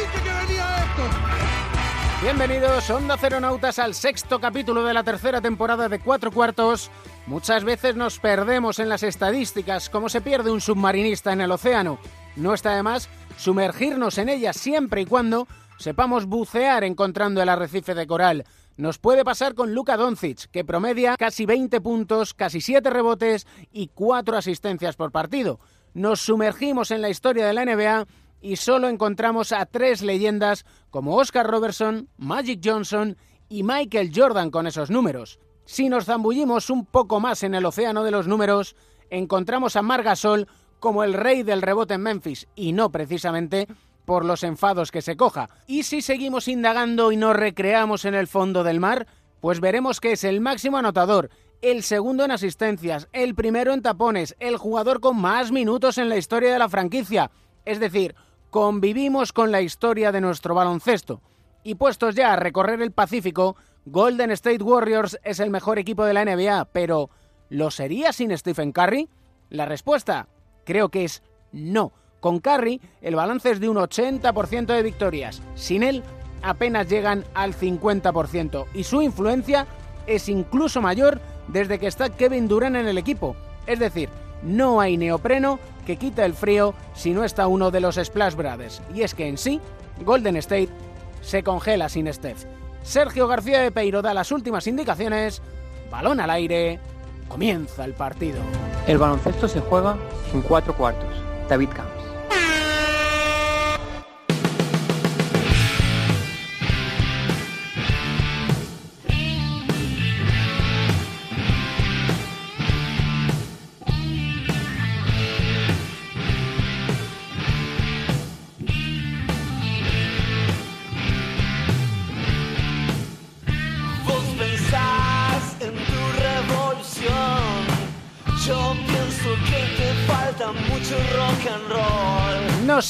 Dije que venía esto. Bienvenidos, Onda Ceronautas, al sexto capítulo de la tercera temporada de Cuatro Cuartos. Muchas veces nos perdemos en las estadísticas, como se pierde un submarinista en el océano. No está de más sumergirnos en ellas siempre y cuando sepamos bucear encontrando el arrecife de coral. Nos puede pasar con Luka Doncic, que promedia casi 20 puntos, casi 7 rebotes y 4 asistencias por partido. Nos sumergimos en la historia de la NBA y solo encontramos a tres leyendas como Oscar Robertson, Magic Johnson y Michael Jordan con esos números. Si nos zambullimos un poco más en el océano de los números, encontramos a Margasol como el rey del rebote en Memphis y no precisamente por los enfados que se coja. Y si seguimos indagando y nos recreamos en el fondo del mar, pues veremos que es el máximo anotador, el segundo en asistencias, el primero en tapones, el jugador con más minutos en la historia de la franquicia. Es decir, convivimos con la historia de nuestro baloncesto. Y puestos ya a recorrer el Pacífico, Golden State Warriors es el mejor equipo de la NBA, pero ¿lo sería sin Stephen Curry? La respuesta creo que es no. Con Curry el balance es de un 80% de victorias. Sin él apenas llegan al 50% y su influencia es incluso mayor desde que está Kevin Durant en el equipo. Es decir, no hay neopreno que quita el frío si no está uno de los Splash Brothers. Y es que en sí, Golden State se congela sin Steph. Sergio García de Peiro da las últimas indicaciones. Balón al aire. Comienza el partido. El baloncesto se juega en cuatro cuartos. David Camps.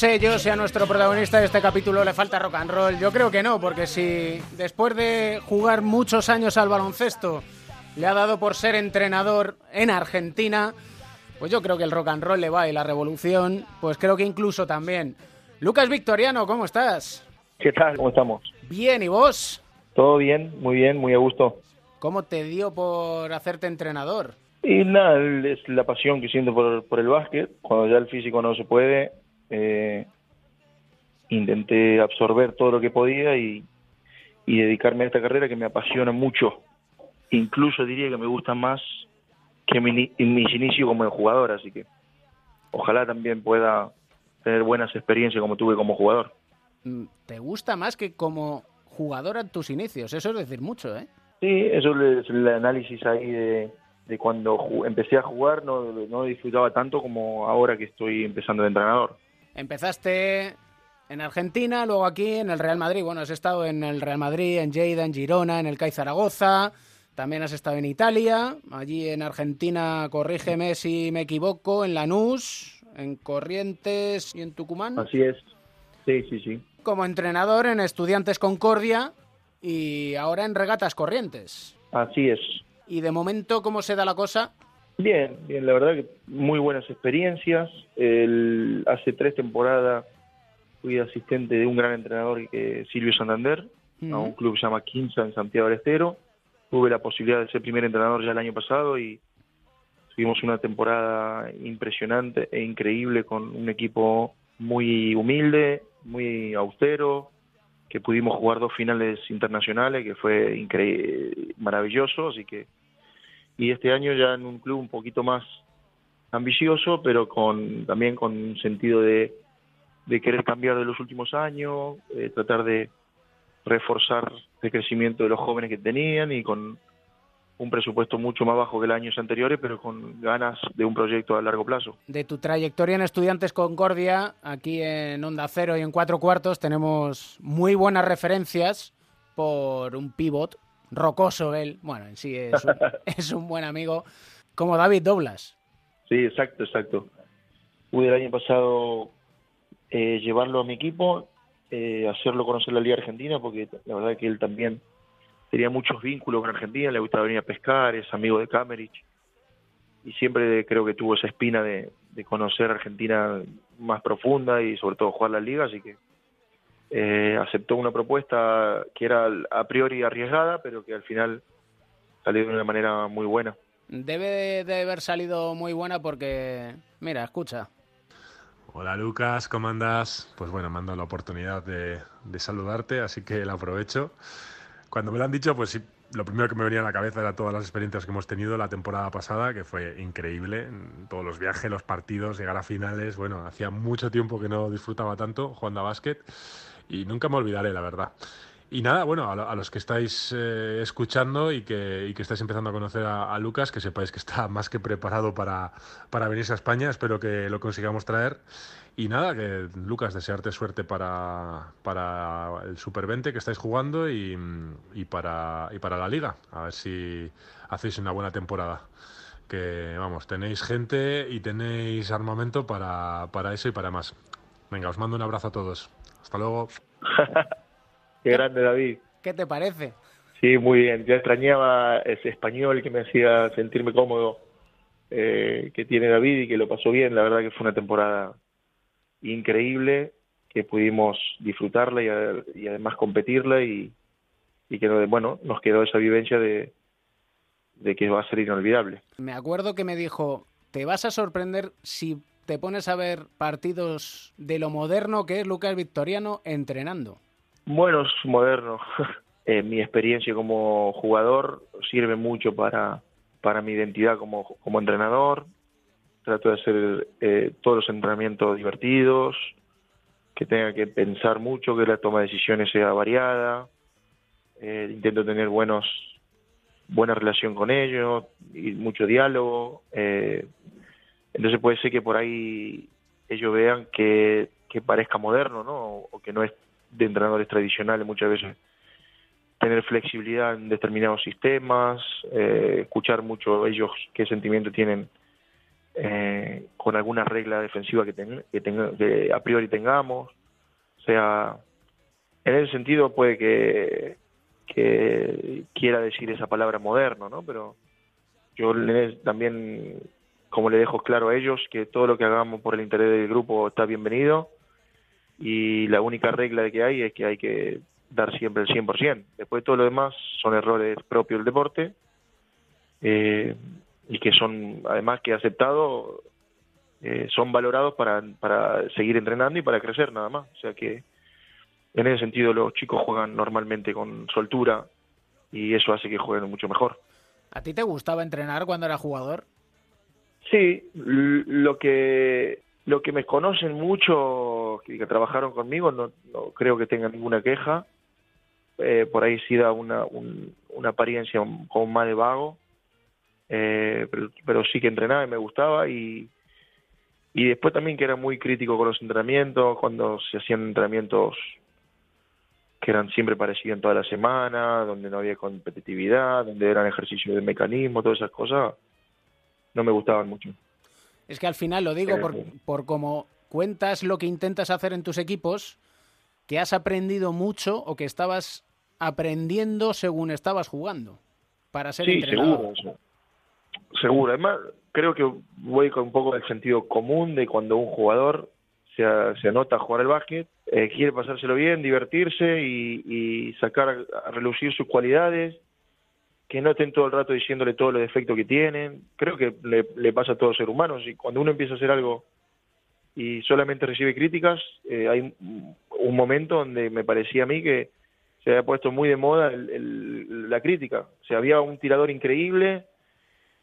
Sé yo si a nuestro protagonista de este capítulo le falta rock and roll. Yo creo que no, porque si después de jugar muchos años al baloncesto le ha dado por ser entrenador en Argentina, pues yo creo que el rock and roll le va y la revolución, pues creo que incluso también. Lucas Victoriano, ¿cómo estás? ¿Qué tal? ¿Cómo estamos? Bien, ¿y vos? Todo bien, muy bien, muy a gusto. ¿Cómo te dio por hacerte entrenador? Y nada, es la pasión que siento por, por el básquet. Cuando ya el físico no se puede, eh, intenté absorber todo lo que podía y, y dedicarme a esta carrera que me apasiona mucho. Incluso diría que me gusta más que mi, mis inicios como jugador, así que ojalá también pueda tener buenas experiencias como tuve como jugador. Mm, ¿Te gusta más que como jugador en tus inicios? Eso es decir mucho, ¿eh? Sí, eso es el análisis ahí de, de cuando empecé a jugar, no, no disfrutaba tanto como ahora que estoy empezando de entrenador. Empezaste en Argentina, luego aquí en el Real Madrid. Bueno, has estado en el Real Madrid, en Lleida, en Girona, en el CAI Zaragoza. También has estado en Italia, allí en Argentina, corrígeme si me equivoco, en Lanús, en Corrientes y en Tucumán. Así es. Sí, sí, sí. Como entrenador en Estudiantes Concordia y ahora en Regatas Corrientes. Así es. Y de momento, ¿cómo se da la cosa? Bien, bien, la verdad que muy buenas experiencias. El, hace tres temporadas fui asistente de un gran entrenador que Silvio Santander, a un club que se llama Quinza en Santiago del Estero. Tuve la posibilidad de ser primer entrenador ya el año pasado y tuvimos una temporada impresionante e increíble con un equipo muy humilde, muy austero, que pudimos jugar dos finales internacionales, que fue maravilloso, así que y este año ya en un club un poquito más ambicioso, pero con también con un sentido de, de querer cambiar de los últimos años, eh, tratar de reforzar el crecimiento de los jóvenes que tenían y con un presupuesto mucho más bajo que los años anteriores, pero con ganas de un proyecto a largo plazo. De tu trayectoria en Estudiantes Concordia, aquí en Onda Cero y en Cuatro Cuartos, tenemos muy buenas referencias por un pivot rocoso él, bueno, en sí es un, es un buen amigo, como David Doblas. Sí, exacto, exacto. Pude el año pasado eh, llevarlo a mi equipo, eh, hacerlo conocer la Liga Argentina, porque la verdad que él también tenía muchos vínculos con Argentina, le gustaba venir a pescar, es amigo de Camerich y siempre creo que tuvo esa espina de, conocer Argentina más profunda y sobre todo jugar la liga, así que eh, aceptó una propuesta que era a priori arriesgada, pero que al final salió de una manera muy buena. Debe de haber salido muy buena porque, mira, escucha. Hola Lucas, ¿cómo andas? Pues bueno, me han dado la oportunidad de, de saludarte, así que la aprovecho. Cuando me lo han dicho, pues sí, lo primero que me venía a la cabeza era todas las experiencias que hemos tenido la temporada pasada, que fue increíble. Todos los viajes, los partidos, llegar a finales. Bueno, hacía mucho tiempo que no disfrutaba tanto jugando a básquet y nunca me olvidaré, la verdad. Y nada, bueno, a, los que estáis eh, escuchando y que, y que, estáis empezando a conocer a, Lucas, que sepáis que está más que preparado para, para venirse a España. Espero que lo consigamos traer. Y nada, que Lucas, desearte suerte para, para el Super 20 que estáis jugando y, y, para, y para la liga. A ver si hacéis una buena temporada. Que vamos, tenéis gente y tenéis armamento para, para eso y para más. Venga, os mando un abrazo a todos. Hasta luego. Qué grande, David. ¿Qué te parece? Sí, muy bien. Ya extrañaba ese español que me hacía sentirme cómodo eh, que tiene David y que lo pasó bien. La verdad que fue una temporada increíble que pudimos disfrutarla y, además competirla y, que bueno nos quedó esa vivencia de, de que va a ser inolvidable. Me acuerdo que me dijo, te vas a sorprender si te pones a ver partidos de lo moderno que es Lucas Victoriano entrenando. Bueno, es moderno. Eh, mi experiencia como jugador sirve mucho para, para mi identidad como, como entrenador, trato de hacer eh, todos los entrenamientos divertidos, que tenga que pensar mucho, que la toma de decisiones sea variada, eh, intento tener buenos buena relación con ellos y mucho diálogo. Eh, entonces puede ser que por ahí ellos vean que, que parezca moderno, ¿no? O, que no es de entrenadores tradicionales muchas veces. Tener flexibilidad en determinados sistemas, escuchar mucho ellos qué sentimiento tienen eh, con alguna regla defensiva que, que, a priori tengamos. O sea, en ese sentido puede que, que quiera decir esa palabra moderno, ¿no? Pero yo también, como le dejo claro a ellos, que todo lo que hagamos por el interés del grupo está bienvenido y la única regla que hay es que hay que dar siempre el 100%. Después todo lo demás son errores propios del deporte. Eh, y que son, además que aceptado, eh, son valorados para, para seguir entrenando y para crecer nada más. O sea que en ese sentido los chicos juegan normalmente con soltura y eso hace que jueguen mucho mejor. ¿A ti te gustaba entrenar cuando era jugador? Sí, lo que lo que me conocen mucho, que, trabajaron conmigo, no, creo que tengan ninguna queja. Eh, por ahí sí da una, una apariencia como más de vago, eh, pero, sí que entrenaba y me gustaba y, y después también que era muy crítico con los entrenamientos, cuando se hacían entrenamientos que eran siempre parecidos en toda la semana, donde no había competitividad, donde eran ejercicios de mecanismo, todas esas cosas, no me gustaban mucho. Es que al final lo digo por, por cómo cuentas lo que intentas hacer en tus equipos, que has aprendido mucho o que estabas aprendiendo según estabas jugando para ser sí, Seguro. Seguro, además creo que voy con un poco del sentido común de cuando un jugador se, se anota a jugar el básquet, eh, quiere pasárselo bien, divertirse y, sacar a relucir sus cualidades, que no estén todo el rato diciéndole todos los defectos que tienen. Creo que le, pasa a todos los seres humanos y cuando uno empieza a hacer algo y solamente recibe críticas, eh, hay un momento donde me parecía a mí que se había puesto muy de moda la crítica. O sea, había un tirador increíble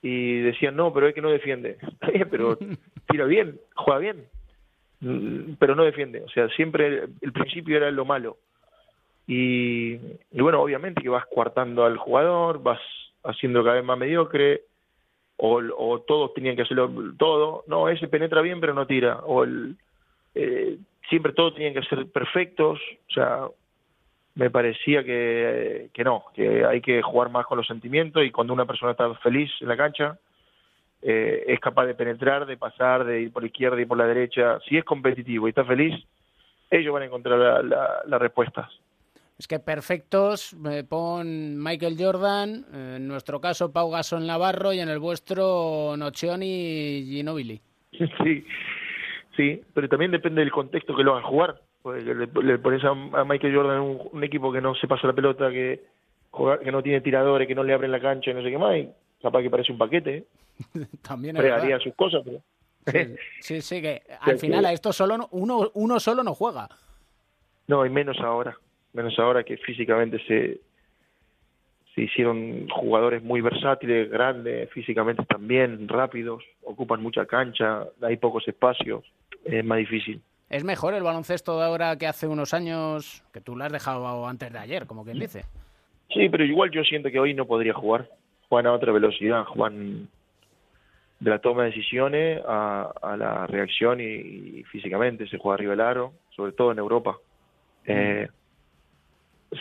y decían, no, pero es que no defiende. Está bien, pero tira bien, juega bien, mm, pero no defiende. O sea, siempre el, principio era lo malo. Y, bueno, obviamente que vas coartando al jugador, vas haciendo cada vez más mediocre, o, todos tenían que hacerlo todo, no, ese penetra bien pero no tira, o el, eh, siempre todos tenían que ser perfectos, o sea, me parecía que, no, que hay que jugar más con los sentimientos y cuando una persona está feliz en la cancha, eh, es capaz de penetrar, de pasar, de ir por la izquierda y por la derecha. Si es competitivo y está feliz, ellos van a encontrar la- la- las respuestas. Es que perfectos, me pon Michael Jordan, eh, en nuestro caso Pau Gasol Navarro y en el vuestro Nocioni y Ginobili. Sí, sí, pero también depende del contexto que lo hagan jugar. Le, le pones a, a Michael Jordan un, un equipo que no se pasa la pelota, que juega- que no tiene tiradores, que no le abren la cancha y no sé qué más, y capaz que parece un paquete, ¿eh? También haría sus cosas, pero... Sí, sí, sí, que al final a esto solo no- uno, uno solo no juega. No, y menos ahora. Menos ahora que físicamente se, se hicieron jugadores muy versátiles, grandes, físicamente también, rápidos, ocupan mucha cancha, hay pocos espacios, es más difícil. Es mejor el baloncesto de ahora que hace unos años, que tú lo has dejado antes de ayer, como quien dice. Sí, pero igual yo siento que hoy no podría jugar. Juegan a otra velocidad, juegan de la toma de decisiones a, a la reacción y, y físicamente se juega arriba del aro, sobre todo en Europa. Eh,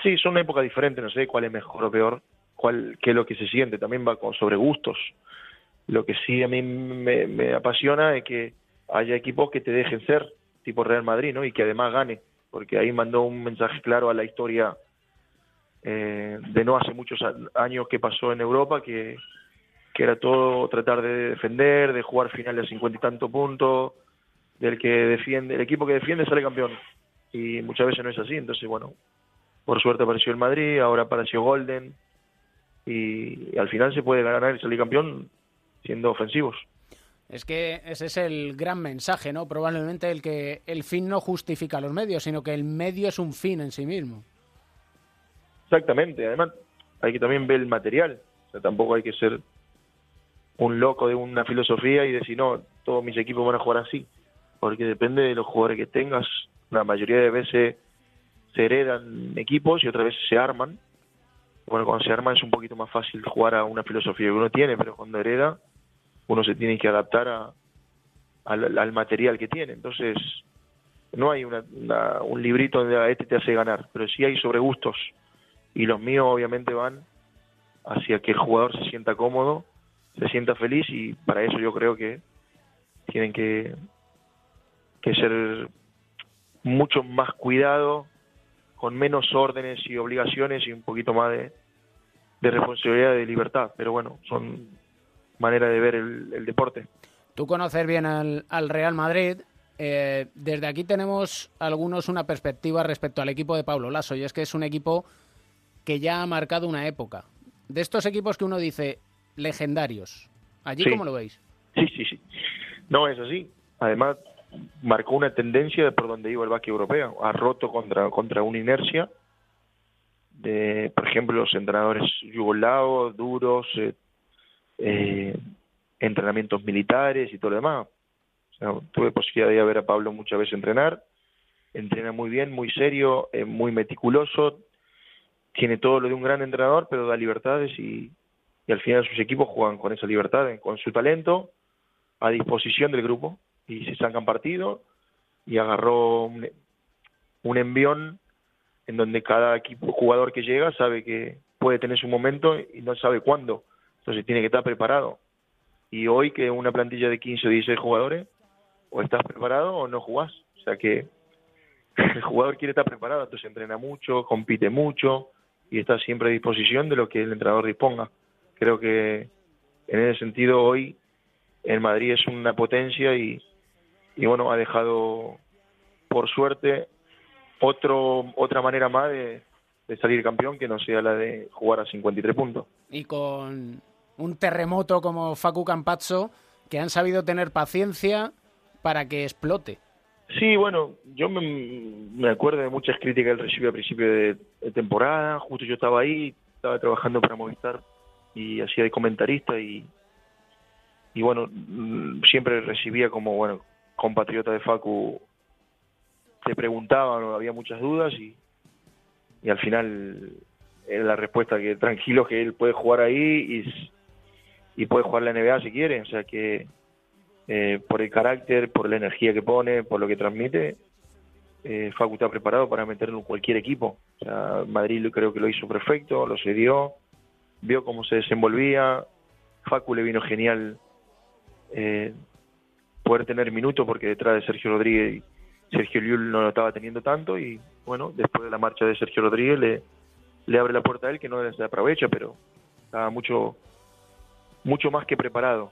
sí, son una época diferente, no sé cuál es mejor o peor, cuál, qué es lo que se siente, también va con sobre gustos. Lo que sí a mí me, me apasiona es que haya equipos que te dejen ser, tipo Real Madrid, ¿no? Y que además gane, porque ahí mandó un mensaje claro a la historia eh, de no hace muchos años que pasó en Europa, que, que era todo tratar de defender, de jugar finales a cincuenta y tantos puntos, del que defiende, el equipo que defiende sale campeón. Y muchas veces no es así, entonces bueno, por suerte apareció el Madrid, ahora apareció Golden, y, y al final se puede ganar y salir campeón siendo ofensivos. Es que ese es el gran mensaje, ¿no? Probablemente el que el fin no justifica los medios, sino que el medio es un fin en sí mismo. Exactamente, además hay que también ver el material, o sea, tampoco hay que ser un loco de una filosofía y decir, no, todos mis equipos van a jugar así, porque depende de los jugadores que tengas, la mayoría de veces heredan equipos y otras veces se arman. Bueno, cuando se arman es un poquito más fácil jugar a una filosofía que uno tiene, pero cuando hereda uno se tiene que adaptar a, al, al material que tiene. Entonces, no hay una, una- un librito donde "Ah, este te hace ganar, pero sí hay sobre gustos. Y los míos obviamente van hacia que el jugador se sienta cómodo, se sienta feliz y para eso yo creo que tienen que, que ser mucho más cuidado, con menos órdenes y obligaciones y un poquito más de, de responsabilidad y de libertad. Pero bueno, son maneras de ver el, el deporte. Tú conoces bien al, al Real Madrid. eh, desde aquí tenemos algunos una perspectiva respecto al equipo de Pablo Lasso, y es que es un equipo que ya ha marcado una época. De estos equipos que uno dice legendarios, ¿allí Sí. cómo lo veis? Sí, sí, sí. No, es así. Además, marcó una tendencia de por donde iba el básquet europeo. Ha roto contra, contra una inercia de, por ejemplo, los entrenadores yugoslavos, duros, eh, eh, entrenamientos militares y todo lo demás. O sea, tuve posibilidad de ver a Pablo muchas veces entrenar. Entrena muy bien, muy serio, eh, muy meticuloso. Tiene todo lo de un gran entrenador, pero da libertades y, al final sus equipos juegan con esa libertad, con su talento a disposición del grupo y se sacan partido y agarró un, un envión en donde cada equipo jugador que llega sabe que puede tener su momento y no sabe cuándo, entonces tiene que estar preparado. Y hoy que una plantilla de 15 o 16 jugadores, o estás preparado o no jugás. O sea que el jugador quiere estar preparado, entonces entrena mucho, compite mucho y está siempre a disposición de lo que el entrenador disponga. Creo que en ese sentido hoy el Madrid es una potencia y, y bueno, ha dejado por suerte otro otra manera más de, de salir campeón que no sea la de jugar a 53 puntos. Y con un terremoto como Facu Campazzo, que han sabido tener paciencia para que explote. Sí, bueno, yo me, me acuerdo de muchas críticas que él recibió a principio de, de temporada, justo yo estaba ahí, estaba trabajando para Movistar y hacía de comentarista y, y bueno, mm, siempre recibía como, bueno, compatriota de Facu, te preguntaban, había muchas dudas y, y al final la respuesta que tranquilo que él puede jugar ahí y, y puede jugar la NBA si quiere, o sea que eh, por el carácter, por la energía que pone, por lo que transmite, eh, Facu está preparado para meterlo en cualquier equipo. O sea, Madrid creo que lo hizo perfecto, lo cedió, vio cómo se desenvolvía. Facu le vino genial eh, poder tener minutos porque detrás de Sergio Rodríguez Sergio Llull no lo estaba teniendo tanto y bueno, después de la marcha de Sergio Rodríguez le, le abre la puerta a él que no se aprovecha, pero estaba mucho, mucho más que preparado.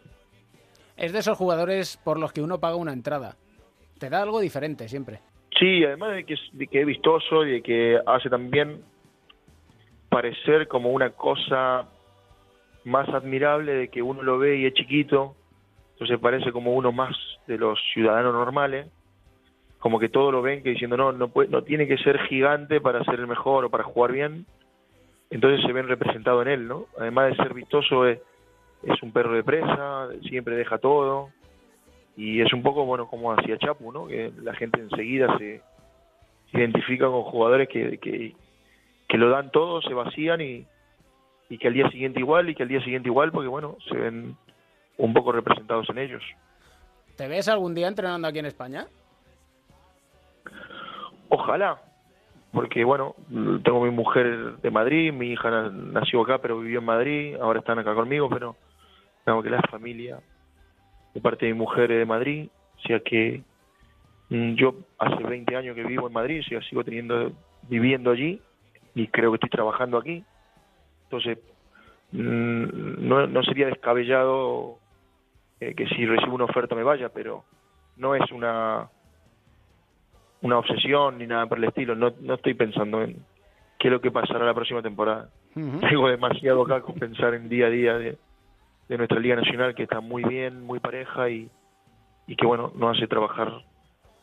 Es de esos jugadores por los que uno paga una entrada. Te da algo diferente siempre. Sí, además de que, es, de que es vistoso y de que hace también parecer como una cosa más admirable de que uno lo ve y es chiquito, entonces parece como uno más de los ciudadanos normales, como que todo lo ven que diciendo no, no, puede, no tiene que ser gigante para ser el mejor o para jugar bien, entonces se ven representado en él, ¿no? Además de ser vistoso es, un perro de presa, siempre deja todo, y es un poco bueno como hacía Chapu, ¿no? Que la gente enseguida se, identifica con jugadores que, que, lo dan todo, se vacían y que al día siguiente igual y que al día siguiente igual porque bueno, se ven un poco representados en ellos. ¿Te ves algún día entrenando aquí en España? Ojalá, porque bueno, tengo mi mujer de Madrid, mi hija nació acá pero vivió en Madrid, ahora están acá conmigo, pero tengo que la familia de parte de mi mujer es de Madrid, o sea que mm, yo hace 20 años que vivo en Madrid, o sea, sigo teniendo viviendo allí y creo que estoy trabajando aquí. Entonces, mm, no, no sería descabellado eh, que si recibo una oferta me vaya, pero no es una una obsesión ni nada por el estilo. No, no estoy pensando en qué es lo que pasará la próxima temporada. Tengo demasiado acá con pensar en día a día de, de nuestra Liga Nacional que está muy bien, muy pareja y, y que bueno, nos hace trabajar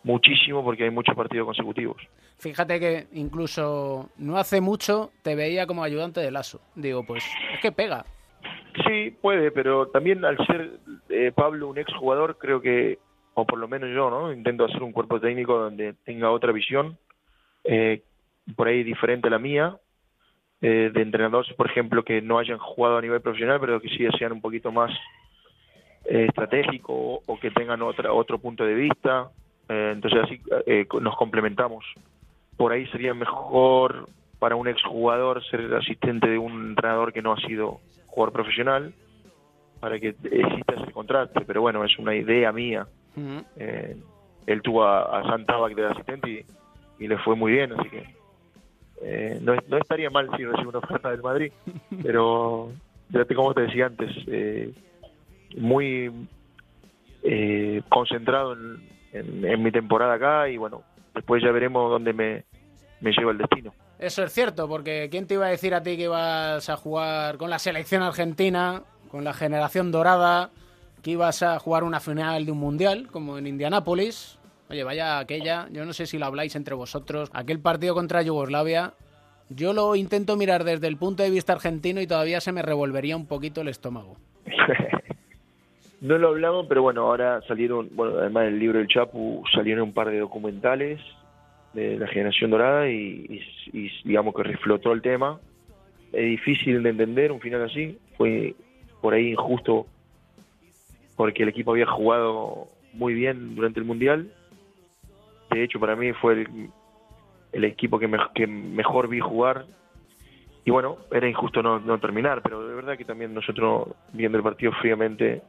muchísimo porque hay muchos partidos consecutivos. Fíjate que incluso no hace mucho te veía como ayudante de Lazo. Digo, pues es que pega. Sí, puede, pero también al ser eh, Pablo un exjugador, creo que, o por lo menos yo, ¿no? Intento hacer un cuerpo técnico donde tenga otra visión, eh, por ahí diferente a la mía, eh, de entrenadores, por ejemplo, que no hayan jugado a nivel profesional, pero que sí sean un poquito más eh, estratégicos o que tengan otra, otro punto de vista. Entonces así nos complementamos. Por ahí sería mejor para un exjugador ser asistente de un entrenador que no ha sido jugador profesional para que exista ese contraste. Pero bueno, es una idea mía. eh, él tuvo a, a Santabac de asistente y, y le fue muy bien, así que eh, no, no, estaría mal si recibe una oferta del Madrid, pero fíjate como te decía antes, eh, muy eh, concentrado en, en, en, mi temporada acá y bueno, después ya veremos dónde me, me lleva el destino. Eso es cierto, porque ¿quién te iba a decir a ti que ibas a jugar con la selección argentina, con la generación dorada, que ibas a jugar una final de un mundial, como en Indianápolis? Oye, vaya aquella, yo no sé si lo habláis entre vosotros, aquel partido contra Yugoslavia, yo lo intento mirar desde el punto de vista argentino y todavía se me revolvería un poquito el estómago. no lo hablamos, pero bueno, ahora salieron, bueno, además del libro del Chapu, salieron un par de documentales de la generación dorada y, digamos que reflotó el tema. Es difícil de entender un final así, fue por ahí injusto porque el equipo había jugado muy bien durante el Mundial. De hecho para mí fue el, el equipo que, me, que, mejor vi jugar. Y bueno, era injusto no, no, terminar, pero de verdad que también nosotros viendo el partido fríamente,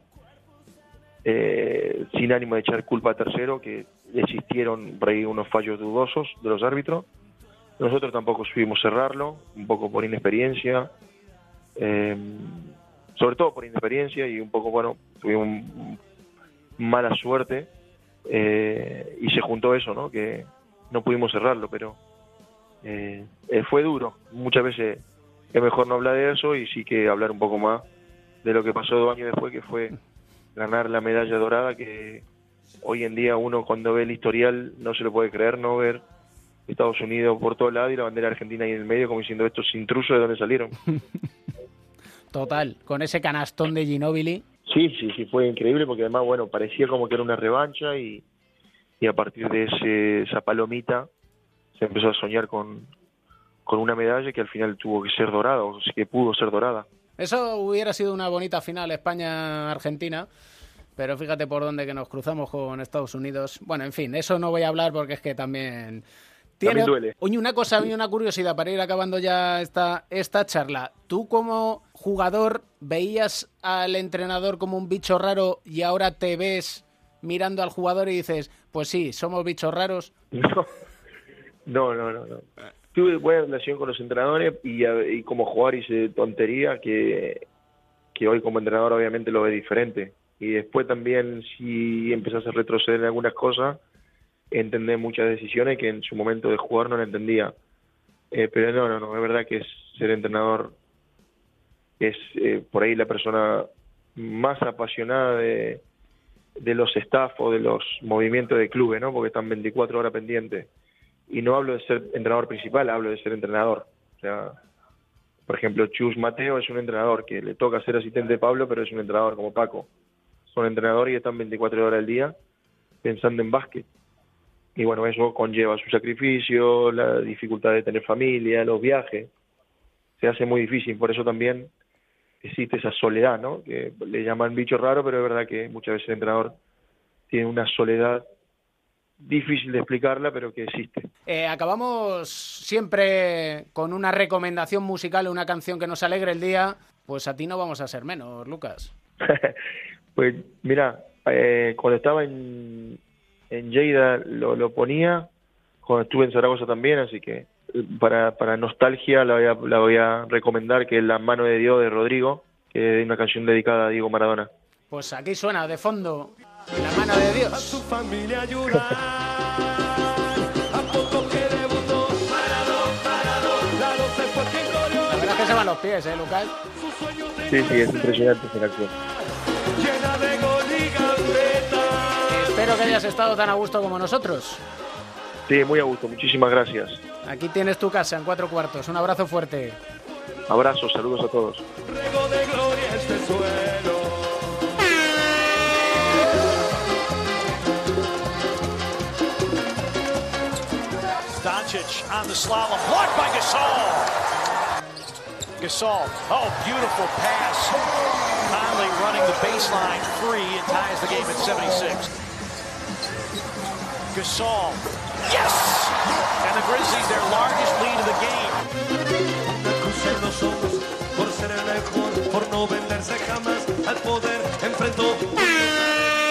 eh, sin ánimo de echar culpa a tercero, que existieron por ahí unos fallos dudosos de los árbitros, nosotros tampoco supimos cerrarlo, un poco por inexperiencia, eh, sobre todo por inexperiencia y un poco, bueno, tuvimos mala suerte eh, y se juntó eso, ¿no? Que no pudimos cerrarlo, pero eh, fue duro. Muchas veces es mejor no hablar de eso y sí que hablar un poco más de lo que pasó dos años después, que fue ganar la medalla dorada, que hoy en día uno cuando ve el historial no se lo puede creer, no ver Estados Unidos por todo lado y la bandera argentina ahí en el medio como diciendo estos intrusos de dónde salieron. Total, con ese canastón de Ginóbili Sí, sí, sí, fue increíble porque además, bueno, parecía como que era una revancha y, y a partir de ese, esa palomita se empezó a soñar con, con una medalla que al final tuvo que ser dorada, o que pudo ser dorada. Eso hubiera sido una bonita final España-Argentina, pero fíjate por dónde que nos cruzamos con Estados Unidos. Bueno, en fin, eso no voy a hablar porque es que también... Tiene... También duele. Oye, una cosa y una curiosidad para ir acabando ya esta, esta charla. ¿Tú como jugador veías al entrenador como un bicho raro y ahora te ves mirando al jugador y dices, pues sí, somos bichos raros? No, no, no, no. no. Tuve buena relación con los entrenadores y, y como jugador hice tontería que, que hoy como entrenador obviamente lo ve diferente. Y después también si empezás a retroceder en algunas cosas, entender muchas decisiones que en su momento de jugar no la entendía. Eh, pero no, no, no, es verdad que ser entrenador es eh, por ahí la persona más apasionada de, de los staff o de los movimientos de clubes, ¿no? Porque están 24 horas pendientes. Y no hablo de ser entrenador principal, hablo de ser entrenador. O sea, por ejemplo, Chus Mateo es un entrenador que le toca ser asistente de Pablo, pero es un entrenador como Paco. Son entrenadores y están 24 horas al día pensando en básquet. Y bueno, eso conlleva su sacrificio, la dificultad de tener familia, los viajes. Se hace muy difícil, por eso también existe esa soledad, ¿no? Que le llaman bicho raro, pero es verdad que muchas veces el entrenador tiene una soledad difícil de explicarla, pero que existe. Eh, acabamos siempre con una recomendación musical, una canción que nos alegre el día. Pues a ti no vamos a ser menos, Lucas. Pues mira, eh, cuando estaba en, en Lleida lo, lo ponía, cuando estuve en Zaragoza también, así que para, para nostalgia la voy, a, la voy a recomendar, que es La mano de Dios de Rodrigo, que es una canción dedicada a Diego Maradona. Pues aquí suena de fondo La mano de Dios. su familia ayudar. A la verdad es que se van los pies, ¿eh, Lucas? Sí, sí, es impresionante esa canción. Espero que hayas estado tan a gusto como nosotros. Sí, muy a gusto, muchísimas gracias. Aquí tienes tu casa en cuatro cuartos. Un abrazo fuerte. Abrazos, saludos a todos. Rego de gloria este suelo. Doncic on the slalom, blocked by Gasol. Gasol, oh, beautiful pass. Conley running the baseline free and ties the game at 76. Gasol, yes! And the Grizzlies, their largest lead of the game. Por ser el mejor, por no venderse jamás al poder, enfrentó.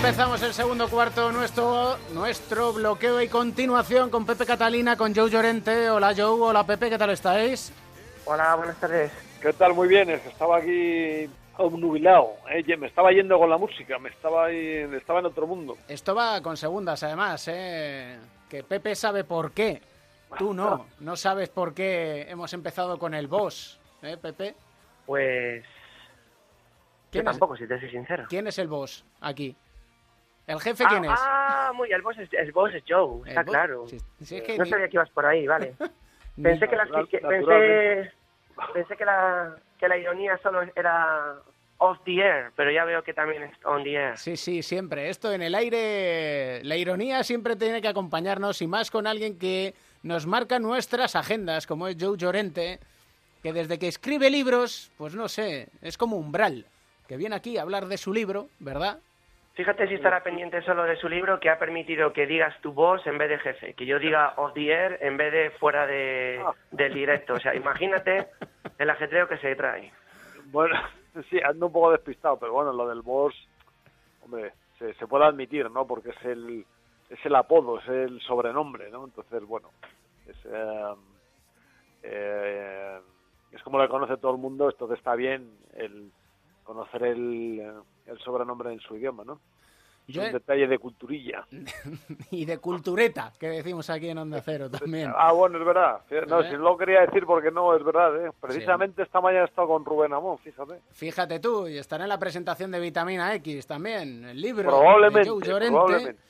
Empezamos el segundo cuarto, nuestro, nuestro bloqueo y continuación con Pepe Catalina, con Joe Llorente. Hola Joe, hola Pepe, ¿qué tal estáis? Hola, buenas tardes. ¿Qué tal? Muy bien, estaba aquí obnubilado, ¿eh? me estaba yendo con la música, me estaba ahí, estaba en otro mundo. Esto va con segundas además, ¿eh? que Pepe sabe por qué. Tú no, no sabes por qué hemos empezado con el boss, ¿eh, Pepe? Pues. Yo ¿Quién es- tampoco, si te soy sincero. ¿Quién es el boss aquí? ¿El jefe quién es? Ah, muy, el boss es, el boss es Joe, está boss- claro. si- si es que no ni- sabía que ibas por ahí, vale. Ni- pensé que, la, Natural- que- pensé, naturalmente. pensé que, la, que la ironía solo era off the air, pero ya veo que también es on the air. Sí, sí, siempre. Esto en el aire, la ironía siempre tiene que acompañarnos y más con alguien que nos marca nuestras agendas, como es Joe Llorente, que desde que escribe libros, pues no sé, es como umbral, que viene aquí a hablar de su libro, ¿verdad? Fíjate si estará pendiente solo de su libro que ha permitido que digas tu voz en vez de jefe, que yo diga off the air en vez de fuera de, del directo. O sea, imagínate el ajetreo que se trae. Bueno, sí, ando un poco despistado, pero bueno, lo del boss, hombre, se, puede admitir, ¿no? Porque es el, es el apodo, es el sobrenombre, ¿no? Entonces, bueno, es, eh, eh, es como lo conoce todo el mundo, entonces está bien el conocer el, el sobrenombre en su idioma, ¿no? Es un detalle de culturilla. y de cultureta, que decimos aquí en Onda Cero también. Ah, bueno, es verdad. No, ¿Eh? si no lo quería decir porque no, es verdad. ¿eh? Precisamente esta mañana he estado con Rubén Amón, fíjate. Fíjate tú, y estará en la presentación de Vitamina X también, el libro Probablemente, de Joe Llorente. probablemente.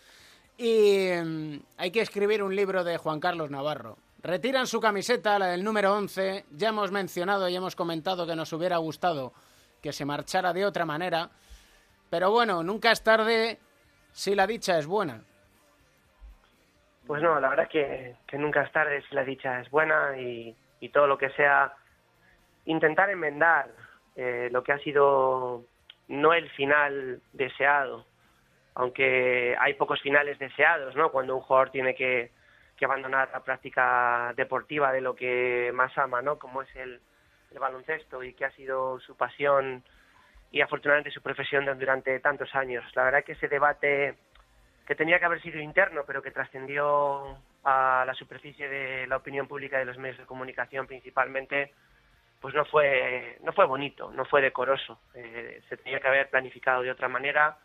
Y mm, hay que escribir un libro de Juan Carlos Navarro. Retiran su camiseta, la del número 11. Ya hemos mencionado y hemos comentado que nos hubiera gustado que se marchara de otra manera. Pero bueno, nunca es tarde si la dicha es buena. Pues no, la verdad es que, nunca es tarde si la dicha es buena y, y todo lo que sea intentar enmendar eh, lo que ha sido no el final deseado, aunque hay pocos finales deseados, ¿no? Cuando un jugador tiene que, que abandonar la práctica deportiva de lo que más ama, ¿no? Como es el baloncesto y que ha sido su pasión y afortunadamente su profesión durante tantos años. La verdad que ese debate que tenía que haber sido interno, pero que trascendió a la superficie de la opinión pública y de los medios de comunicación principalmente, pues no fue no fue bonito, no fue decoroso. Eh, se tenía que haber planificado de otra manera.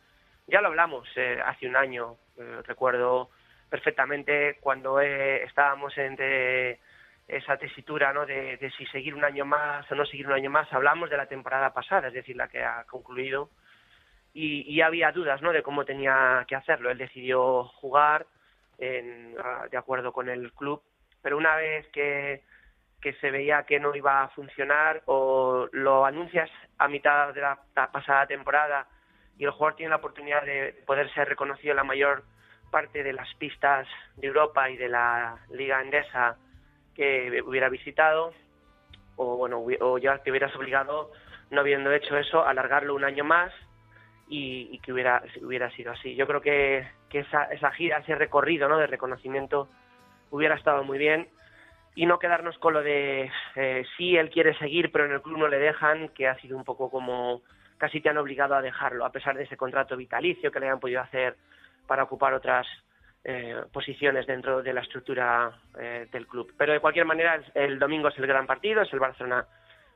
Ya lo hablamos eh, hace un año, eh, recuerdo perfectamente cuando estábamos entre esa tesitura ¿no? de, si seguir un año más o no seguir un año más. Hablamos de la temporada pasada, es decir, la que ha concluido, y, y había dudas ¿no? de cómo tenía que hacerlo. Él decidió jugar ah, de acuerdo con el club, pero una vez que, que se veía que no iba a funcionar o lo anuncias a mitad de la, la pasada temporada y el jugador tiene la oportunidad de poder ser reconocido en la mayor parte de las pistas de Europa y de la liga endesa que hubiera visitado o bueno o ya te hubieras obligado no habiendo hecho eso alargarlo un año más y, y que hubiera hubiera sido así. Yo creo que, que esa, esa gira ese recorrido no de reconocimiento hubiera estado muy bien. Y no quedarnos con lo de eh, sí él quiere seguir pero en el club no le dejan que ha sido un poco como casi te han obligado a dejarlo a pesar de ese contrato vitalicio que le han podido hacer para ocupar otras eh, posiciones dentro de la estructura eh, del club. Pero de cualquier manera, el, domingo es el gran partido, es el Barcelona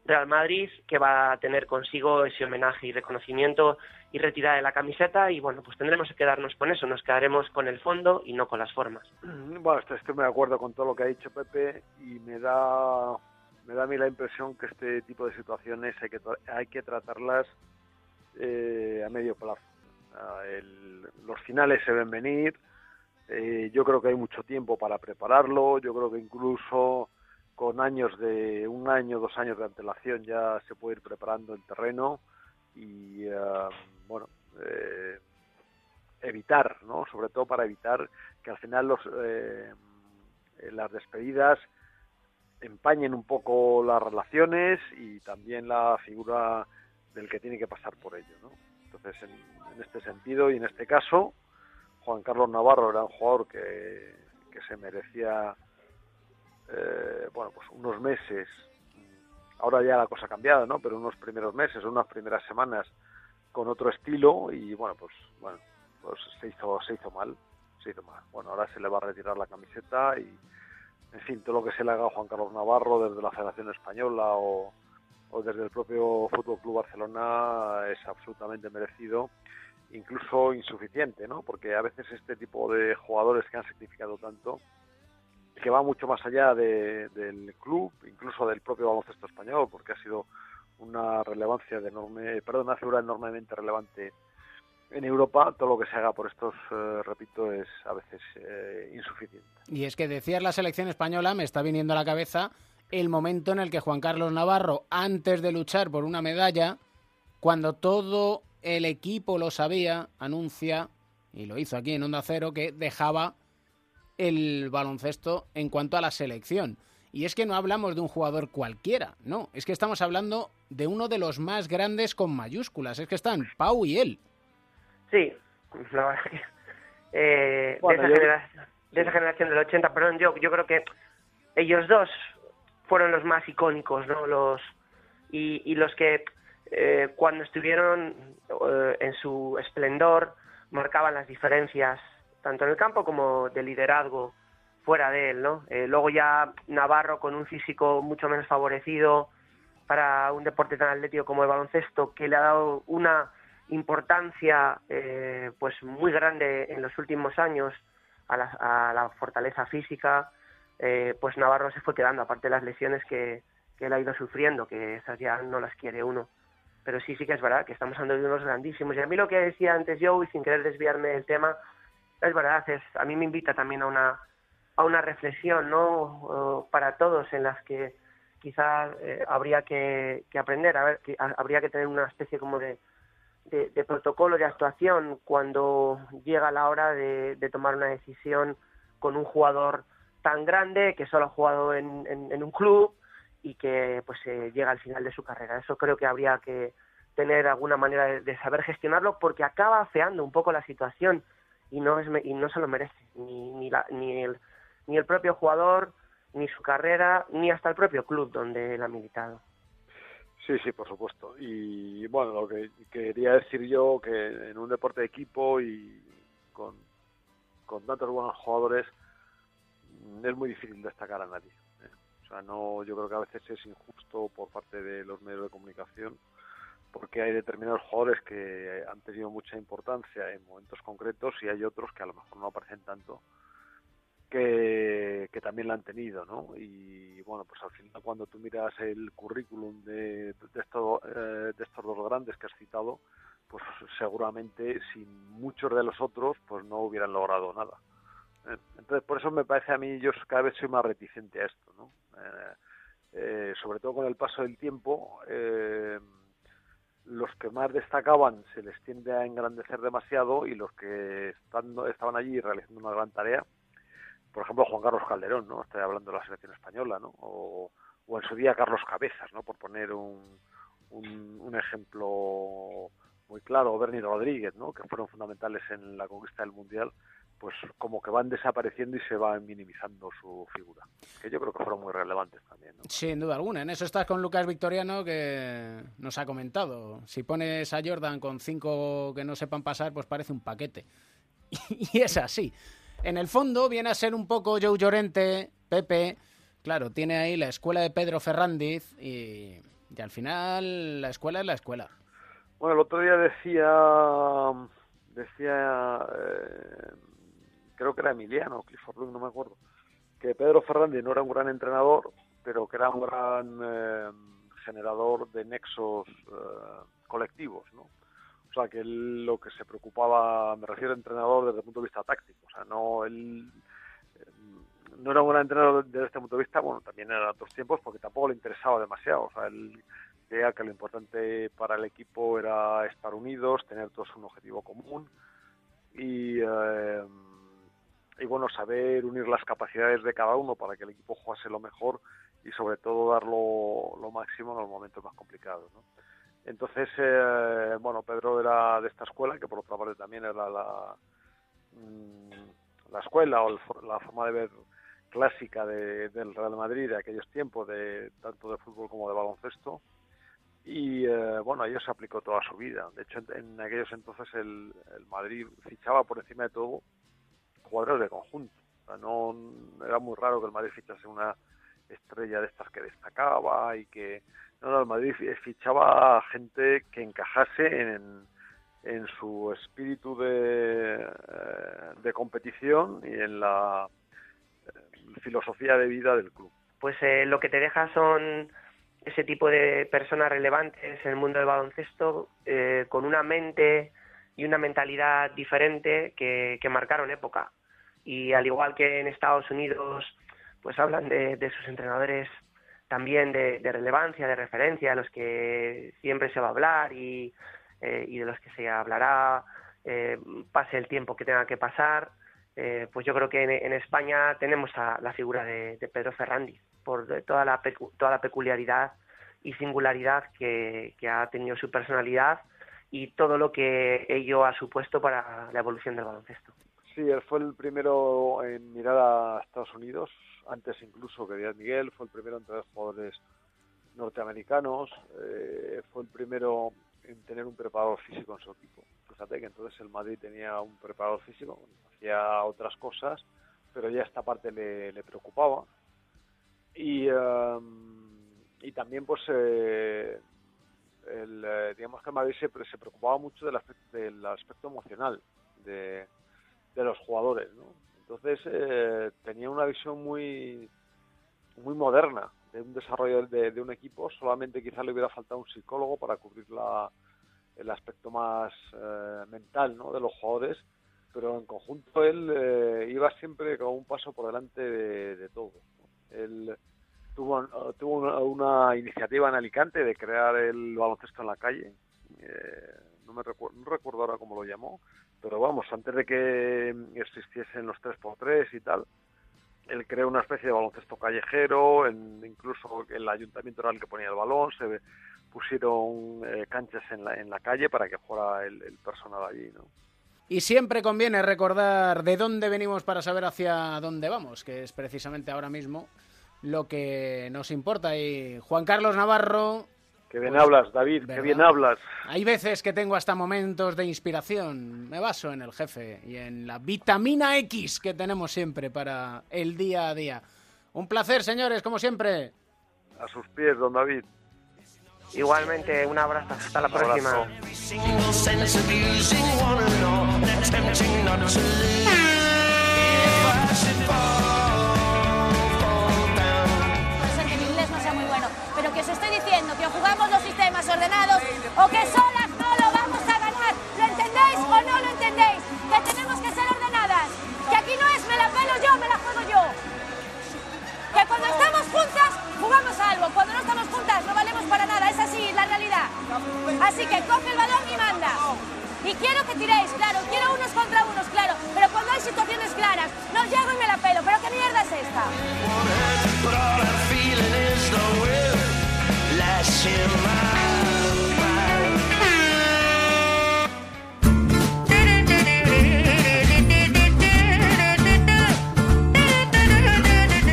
Real Madrid, que va a tener consigo ese homenaje y reconocimiento y retirada de la camiseta. Y bueno, pues tendremos que quedarnos con eso, nos quedaremos con el fondo y no con las formas. Bueno, estoy, de acuerdo con todo lo que ha dicho Pepe y me da me da a mí la impresión que este tipo de situaciones hay que hay que tratarlas eh, a medio plazo. Los finales se ven venir. Eh, yo creo que hay mucho tiempo para prepararlo. Yo creo que incluso con años de un año, dos años de antelación ya se puede ir preparando el terreno y ah, bueno. eh, evitar, ¿no? Sobre todo para evitar que al final los eh, eh, las despedidas empañen un poco las relaciones y también la figura del que tiene que pasar por ello, ¿no? Entonces, en, en este sentido y en este caso, Juan Carlos Navarro era un jugador que, que se merecía, eh, bueno, pues unos meses, ahora ya la cosa ha cambiado, ¿no? Pero unos primeros meses, unas primeras semanas con otro estilo y bueno, pues bueno, pues se hizo se hizo mal, se hizo mal. Bueno, ahora se le va a retirar la camiseta y en fin, todo lo que se le haga a Juan Carlos Navarro desde la Federación Española o, o desde el propio Fútbol Club Barcelona es absolutamente merecido, incluso insuficiente, ¿no? Porque a veces este tipo de jugadores que han significado tanto, que va mucho más allá de- del club, incluso del propio baloncesto español, porque ha sido una relevancia de enorme, perdón, una figura enormemente relevante en Europa, todo lo que se haga por estos, eh, repito, es a veces eh, insuficiente. Y es que decías la selección española, me está viniendo a la cabeza el momento en el que Juan Carlos Navarro, antes de luchar por una medalla, cuando todo el equipo lo sabía, anuncia, y lo hizo aquí en Onda Cero, que dejaba el baloncesto en cuanto a la selección. Y es que no hablamos de un jugador cualquiera, no, es que estamos hablando de uno de los más grandes con mayúsculas, es que están Pau y él. Sí, la verdad que, eh, Bueno, de, esa yo- generación, de esa generación del 80, perdón, yo, yo creo que ellos dos fueron los más icónicos, ¿no? Los, y, y los que eh, cuando estuvieron eh, en su esplendor marcaban las diferencias, tanto en el campo como de liderazgo fuera de él, ¿no? Eh, luego ya Navarro con un físico mucho menos favorecido para un deporte tan atlético como el baloncesto, que le ha dado una importancia eh, pues muy grande en los últimos años a la, a la fortaleza física, pues Navarro se fue quedando, aparte de las lesiones que él ha ido sufriendo, que esas ya no las quiere uno. Pero sí, sí que es verdad que estamos hablando de unos grandísimos. Y a mí lo que decía antes yo, y sin querer desviarme del tema, es verdad, es, a mí me invita también a una, a una reflexión, ¿no? para todos, en las que quizás eh, habría que, que, aprender, a ver, que habría que tener una especie como de, de, de, protocolo de actuación cuando llega la hora de, de, tomar una decisión con un jugador tan grande que solo ha jugado en, en, en un club y que pues eh, llega al final de su carrera. Eso creo que habría que tener alguna manera de, saber gestionarlo porque acaba afeando un poco la situación y no es y no se lo merece ni ni, la, ni el ni el propio jugador ni su carrera ni hasta el propio club donde él ha militado. Sí, sí, por supuesto. Y bueno, lo que quería decir yo que en un deporte de equipo y con, con tantos buenos jugadores es muy difícil destacar a nadie. Sea, no, yo creo que a veces es injusto por parte de los medios de comunicación porque hay determinados jugadores que han tenido mucha importancia en momentos concretos y hay otros que a lo mejor no aparecen tanto que, también la han tenido, ¿no? Y bueno, pues al final cuando tú miras el currículum de, eh, de estos dos grandes que has citado, pues seguramente sin muchos de los otros pues no hubieran logrado nada. Eh, entonces por eso me parece a mí, yo cada vez soy más reticente a esto, ¿no? Eh, eh, sobre todo con el paso del tiempo, eh, los que más destacaban se les tiende a engrandecer demasiado y los que están, estaban allí realizando una gran tarea, por ejemplo Juan Carlos Calderón, ¿no? Estoy hablando de la selección española, ¿no? O, en su día Carlos Cabezas, ¿no? Por poner un, un, un ejemplo muy claro, o Bernie Rodríguez, ¿no? Que fueron fundamentales en la conquista del Mundial pues como que van desapareciendo y se va minimizando su figura, que yo creo que fueron muy relevantes también. ¿no? Sin duda alguna, en eso estás con Lucas Victoriano que nos ha comentado, si pones a Jordan con cinco que no sepan pasar, pues parece un paquete. y es así. En el fondo viene a ser un poco Joe Llorente, Pepe, claro, tiene ahí la escuela de Pedro Ferrandiz y, y al final la escuela es la escuela. Bueno, el otro día decía decía eh, creo que era Emiliano, Clifford Luke, no me acuerdo, que Pedro Fernández no era un gran entrenador, pero que era un gran eh, generador de nexos eh, colectivos, ¿no? O sea, que él lo que se preocupaba, me refiero a entrenador desde el punto de vista táctico, o sea, no él eh, no era un gran entrenador desde este punto de vista, bueno, también en otros tiempos, porque tampoco le interesaba demasiado, o sea, él creía que lo importante para el equipo era estar unidos, tener todos un objetivo común y eh, y bueno, saber unir las capacidades de cada uno para que el equipo jugase lo mejor y sobre todo dar lo, lo máximo en los momentos más complicados. ¿no? Entonces, eh, bueno, Pedro era de esta escuela, que por otra parte también era la, mmm, la escuela o la forma de ver clásica de, del Real Madrid de aquellos tiempos, de tanto de fútbol como de baloncesto. Y eh, bueno, a ello se aplicó toda su vida. De hecho, en, en aquellos entonces el, el Madrid fichaba por encima de todo jugadores de conjunto. O sea, no era muy raro que el Madrid fichase una estrella de estas que destacaba y que no, el Madrid fichaba gente que encajase en, en su espíritu de, eh, de competición y en la eh, filosofía de vida del club. Pues eh, lo que te deja son ese tipo de personas relevantes en el mundo del baloncesto eh, con una mente y una mentalidad diferente que, que marcaron época y al igual que en Estados Unidos pues hablan de, de sus entrenadores también de, relevancia, de referencia, de los que siempre se va a hablar y, eh, y de los que se hablará, eh, pase el tiempo que tenga que pasar, eh, pues yo creo que en, en España tenemos a la figura de, Pedro Ferrandi, por toda la, toda la peculiaridad y singularidad que ha tenido su personalidad y todo lo que ello ha supuesto para la evolución del baloncesto. Sí, él fue el primero en mirar a Estados Unidos, antes incluso que Díaz Miguel, fue el primero en traer jugadores norteamericanos, eh, fue el primero en tener un preparador físico en su equipo. Fíjate que entonces el Madrid tenía un preparador físico, hacía otras cosas, pero ya esta parte le, preocupaba. Y, um, y también pues eh, el, eh, digamos que Madrid se, se preocupaba mucho del aspecto, del aspecto emocional de, de los jugadores, ¿no? Entonces eh, tenía una visión muy muy moderna de un desarrollo de, un equipo. Solamente quizá le hubiera faltado un psicólogo para cubrir la, el aspecto más eh, mental ¿no? de los jugadores, pero en conjunto él eh, iba siempre con un paso por delante de. ¿no? Él tuvo, tuvo una, iniciativa en Alicante de crear el baloncesto en la calle. Eh, no me recuerdo, no recuerdo ahora cómo lo llamó, pero vamos, antes de que existiesen los 3x3 y tal, él creó una especie de baloncesto callejero, en, incluso el ayuntamiento era el que ponía el balón, se pusieron eh, canchas en la, en la calle para que fuera el, el personal allí, ¿no? Y siempre conviene recordar de dónde venimos para saber hacia dónde vamos, que es precisamente ahora mismo lo que nos importa. Y Juan Carlos Navarro. Qué bien pues, hablas, David, ¿verdad? qué bien hablas. Hay veces que tengo hasta momentos de inspiración. Me baso en el jefe y en la vitamina X que tenemos siempre para el día a día. Un placer, señores, como siempre. A sus pies, don David. Igualmente, un abrazo. Hasta la próxima. pero jugamos los sistemas ordenados o que solas no lo vamos a ganar. ¿Lo entendéis o no lo entendéis? Que tenemos que ser ordenadas. Que aquí no es me la pelo yo, me la juego yo. Que cuando estamos juntas jugamos algo, cuando no estamos juntas no valemos para nada, es así, la realidad. Así que coge el balón y manda. Y quiero que tiréis, claro, quiero unos contra unos, claro, pero cuando hay situaciones claras, no llego y me la pelo, pero ¿qué mierda es esta?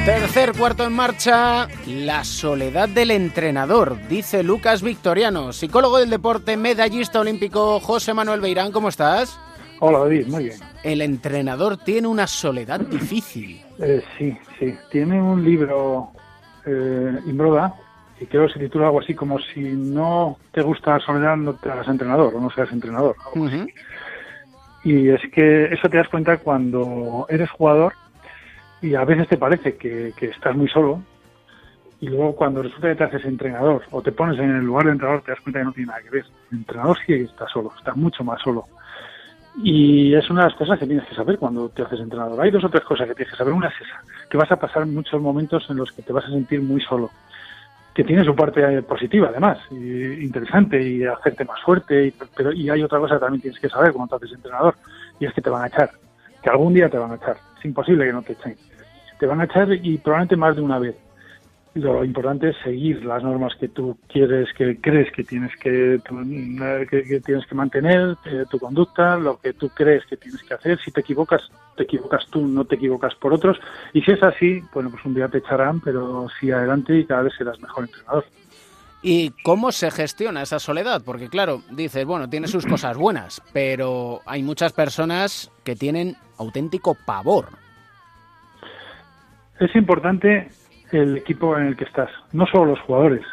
Tercer cuarto en marcha, la soledad del entrenador, dice Lucas Victoriano, psicólogo del deporte, medallista olímpico. José Manuel Beirán, ¿cómo estás? Hola David, muy bien. El entrenador tiene una soledad difícil. Eh, sí, sí. Tiene un libro, eh, Imbroda, y creo que se titula algo así como si no te gusta la soledad, no te hagas entrenador o no seas entrenador. Uh -huh. Y es que eso te das cuenta cuando eres jugador y a veces te parece que, que, estás muy solo y luego cuando resulta que te haces entrenador o te pones en el lugar de entrenador te das cuenta que no tiene nada que ver. El entrenador sí está solo, está mucho más solo. Y es una de las cosas que tienes que saber cuando te haces entrenador. Hay dos o tres cosas que tienes que saber. Una es esa, que vas a pasar muchos momentos en los que te vas a sentir muy solo que tiene su parte positiva además, y interesante y hacerte más fuerte, y, pero y hay otra cosa que también tienes que saber cuando te haces entrenador, y es que te van a echar, que algún día te van a echar, es imposible que no te echen, te van a echar y probablemente más de una vez. Lo importante es seguir las normas que tú quieres, que crees que tienes que, que, que tienes que mantener, eh, tu conducta, lo que tú crees que tienes que hacer. Si te equivocas, te equivocas tú, no te equivocas por otros. Y si es así, bueno, pues un día te echarán, pero sigue adelante y cada vez serás mejor entrenador. ¿Y cómo se gestiona esa soledad? Porque claro, dices, bueno, tiene sus cosas buenas, pero hay muchas personas que tienen auténtico pavor. Es importante el equipo en el que estás, no solo los jugadores,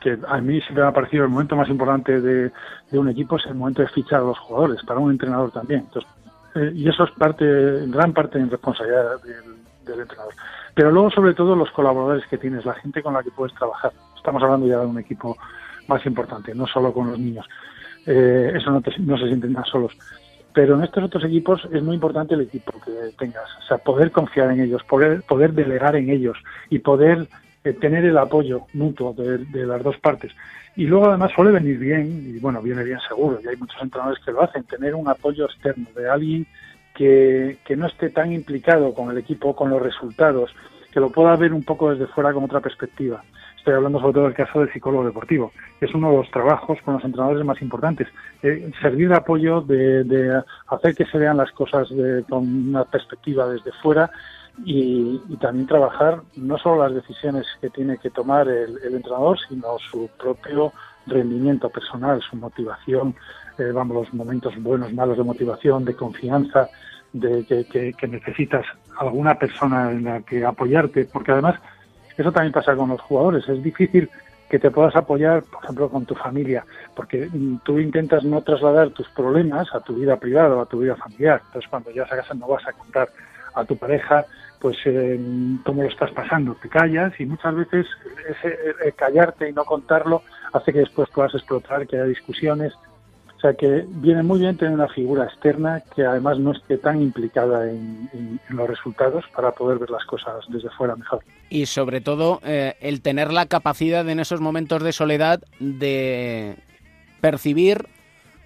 que a mí siempre me ha parecido el momento más importante de, un equipo es el momento de fichar a los jugadores, para un entrenador también. Entonces, eh, y eso es parte, gran parte de responsabilidad del, del, entrenador. Pero luego, sobre todo, los colaboradores que tienes, la gente con la que puedes trabajar. Estamos hablando ya de un equipo más importante, no solo con los niños. Eh, eso no, te, no se sienten tan solos pero en estos otros equipos es muy importante el equipo que tengas, o sea, poder confiar en ellos, poder, poder delegar en ellos y poder eh, tener el apoyo mutuo de, de, las dos partes. Y luego además suele venir bien, y bueno, viene bien seguro, y hay muchos entrenadores que lo hacen, tener un apoyo externo de alguien que, que no esté tan implicado con el equipo, con los resultados, que lo pueda ver un poco desde fuera con otra perspectiva estoy hablando sobre todo del caso del psicólogo deportivo, que es uno de los trabajos con los entrenadores más importantes. Eh, servir de apoyo, de, de, hacer que se vean las cosas de, con una perspectiva desde fuera y, también trabajar no solo las decisiones que tiene que tomar el, entrenador, sino su propio rendimiento personal, su motivación, eh, vamos, los momentos buenos, malos de motivación, de confianza, de que necesitas alguna persona en la que apoyarte, porque además eso también pasa con los jugadores. Es difícil que te puedas apoyar, por ejemplo, con tu familia, porque mm, tú intentas no trasladar tus problemas a tu vida privada o a tu vida familiar. Entonces, cuando llegas a casa no vas a contar a tu pareja, pues, eh, cómo lo estás pasando. Te callas y muchas veces ese callarte y no contarlo hace que después puedas explotar, que haya discusiones. O sea que viene muy bien tener una figura externa que además no esté tan implicada en, en- en los resultados para poder ver las cosas desde fuera mejor. Y sobre todo, eh, el tener la capacidad en esos momentos de soledad de percibir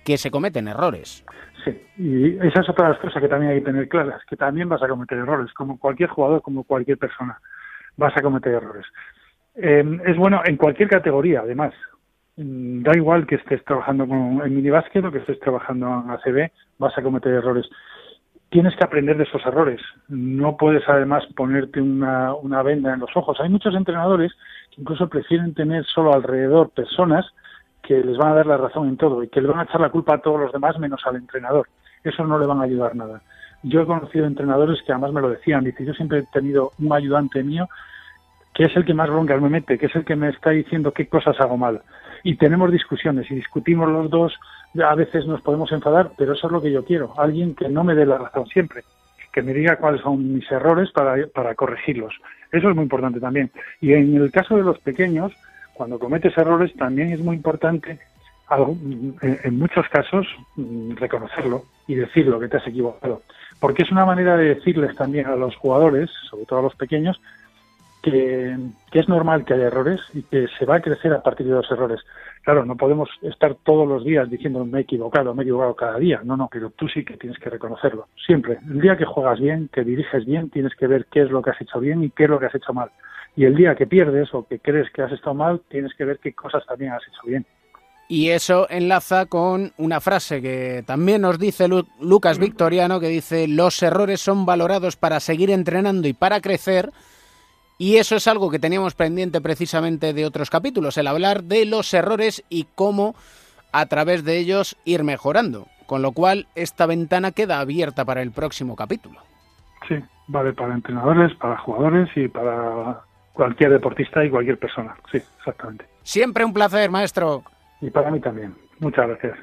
que se cometen errores. Sí, y esa es otra de las cosas que también hay que tener claras, que también vas a cometer errores, como cualquier jugador, como cualquier persona, vas a cometer errores. Eh, es bueno en cualquier categoría, además. Mm, Da igual que estés trabajando con, en minibásquet o que estés trabajando en ACB, vas a cometer errores. Tienes que aprender de esos errores. No puedes además ponerte una, una venda en los ojos. Hay muchos entrenadores que incluso prefieren tener solo alrededor personas que les van a dar la razón en todo y que le van a echar la culpa a todos los demás menos al entrenador. Eso no le van a ayudar nada. Yo he conocido entrenadores que además me lo decían, dice, yo siempre he tenido un ayudante mío que es el que más broncas me mete, que es el que me está diciendo qué cosas hago mal. Y tenemos discusiones y discutimos los dos, a veces nos podemos enfadar, pero eso es lo que yo quiero, alguien que no me dé la razón siempre, que me diga cuáles son mis errores para, para corregirlos. Eso es muy importante también. Y en el caso de los pequeños, cuando cometes errores también es muy importante en muchos casos mm, reconocerlo y decirlo que te has equivocado porque es una manera de decirles también a los jugadores sobre todo a los pequeños que, es normal que haya errores y que se va a crecer a partir de los errores claro no podemos estar todos los días diciendo me he equivocado me he equivocado cada día no no pero tú sí que tienes que reconocerlo siempre el día que juegas bien que diriges bien tienes que ver qué es lo que has hecho bien y qué es lo que has hecho mal y el día que pierdes o que crees que has estado mal, tienes que ver qué cosas también has hecho bien. Y eso enlaza con una frase que también nos dice Lu- Lucas Victoriano, que dice, los errores son valorados para seguir entrenando y para crecer. Y eso es algo que teníamos pendiente precisamente de otros capítulos, el hablar de los errores y cómo a través de ellos ir mejorando. Con lo cual, esta ventana queda abierta para el próximo capítulo. Sí, vale para entrenadores, para jugadores y para cualquier deportista y cualquier persona. Sí, exactamente. Siempre un placer, maestro. Y para mí también. Muchas gracias.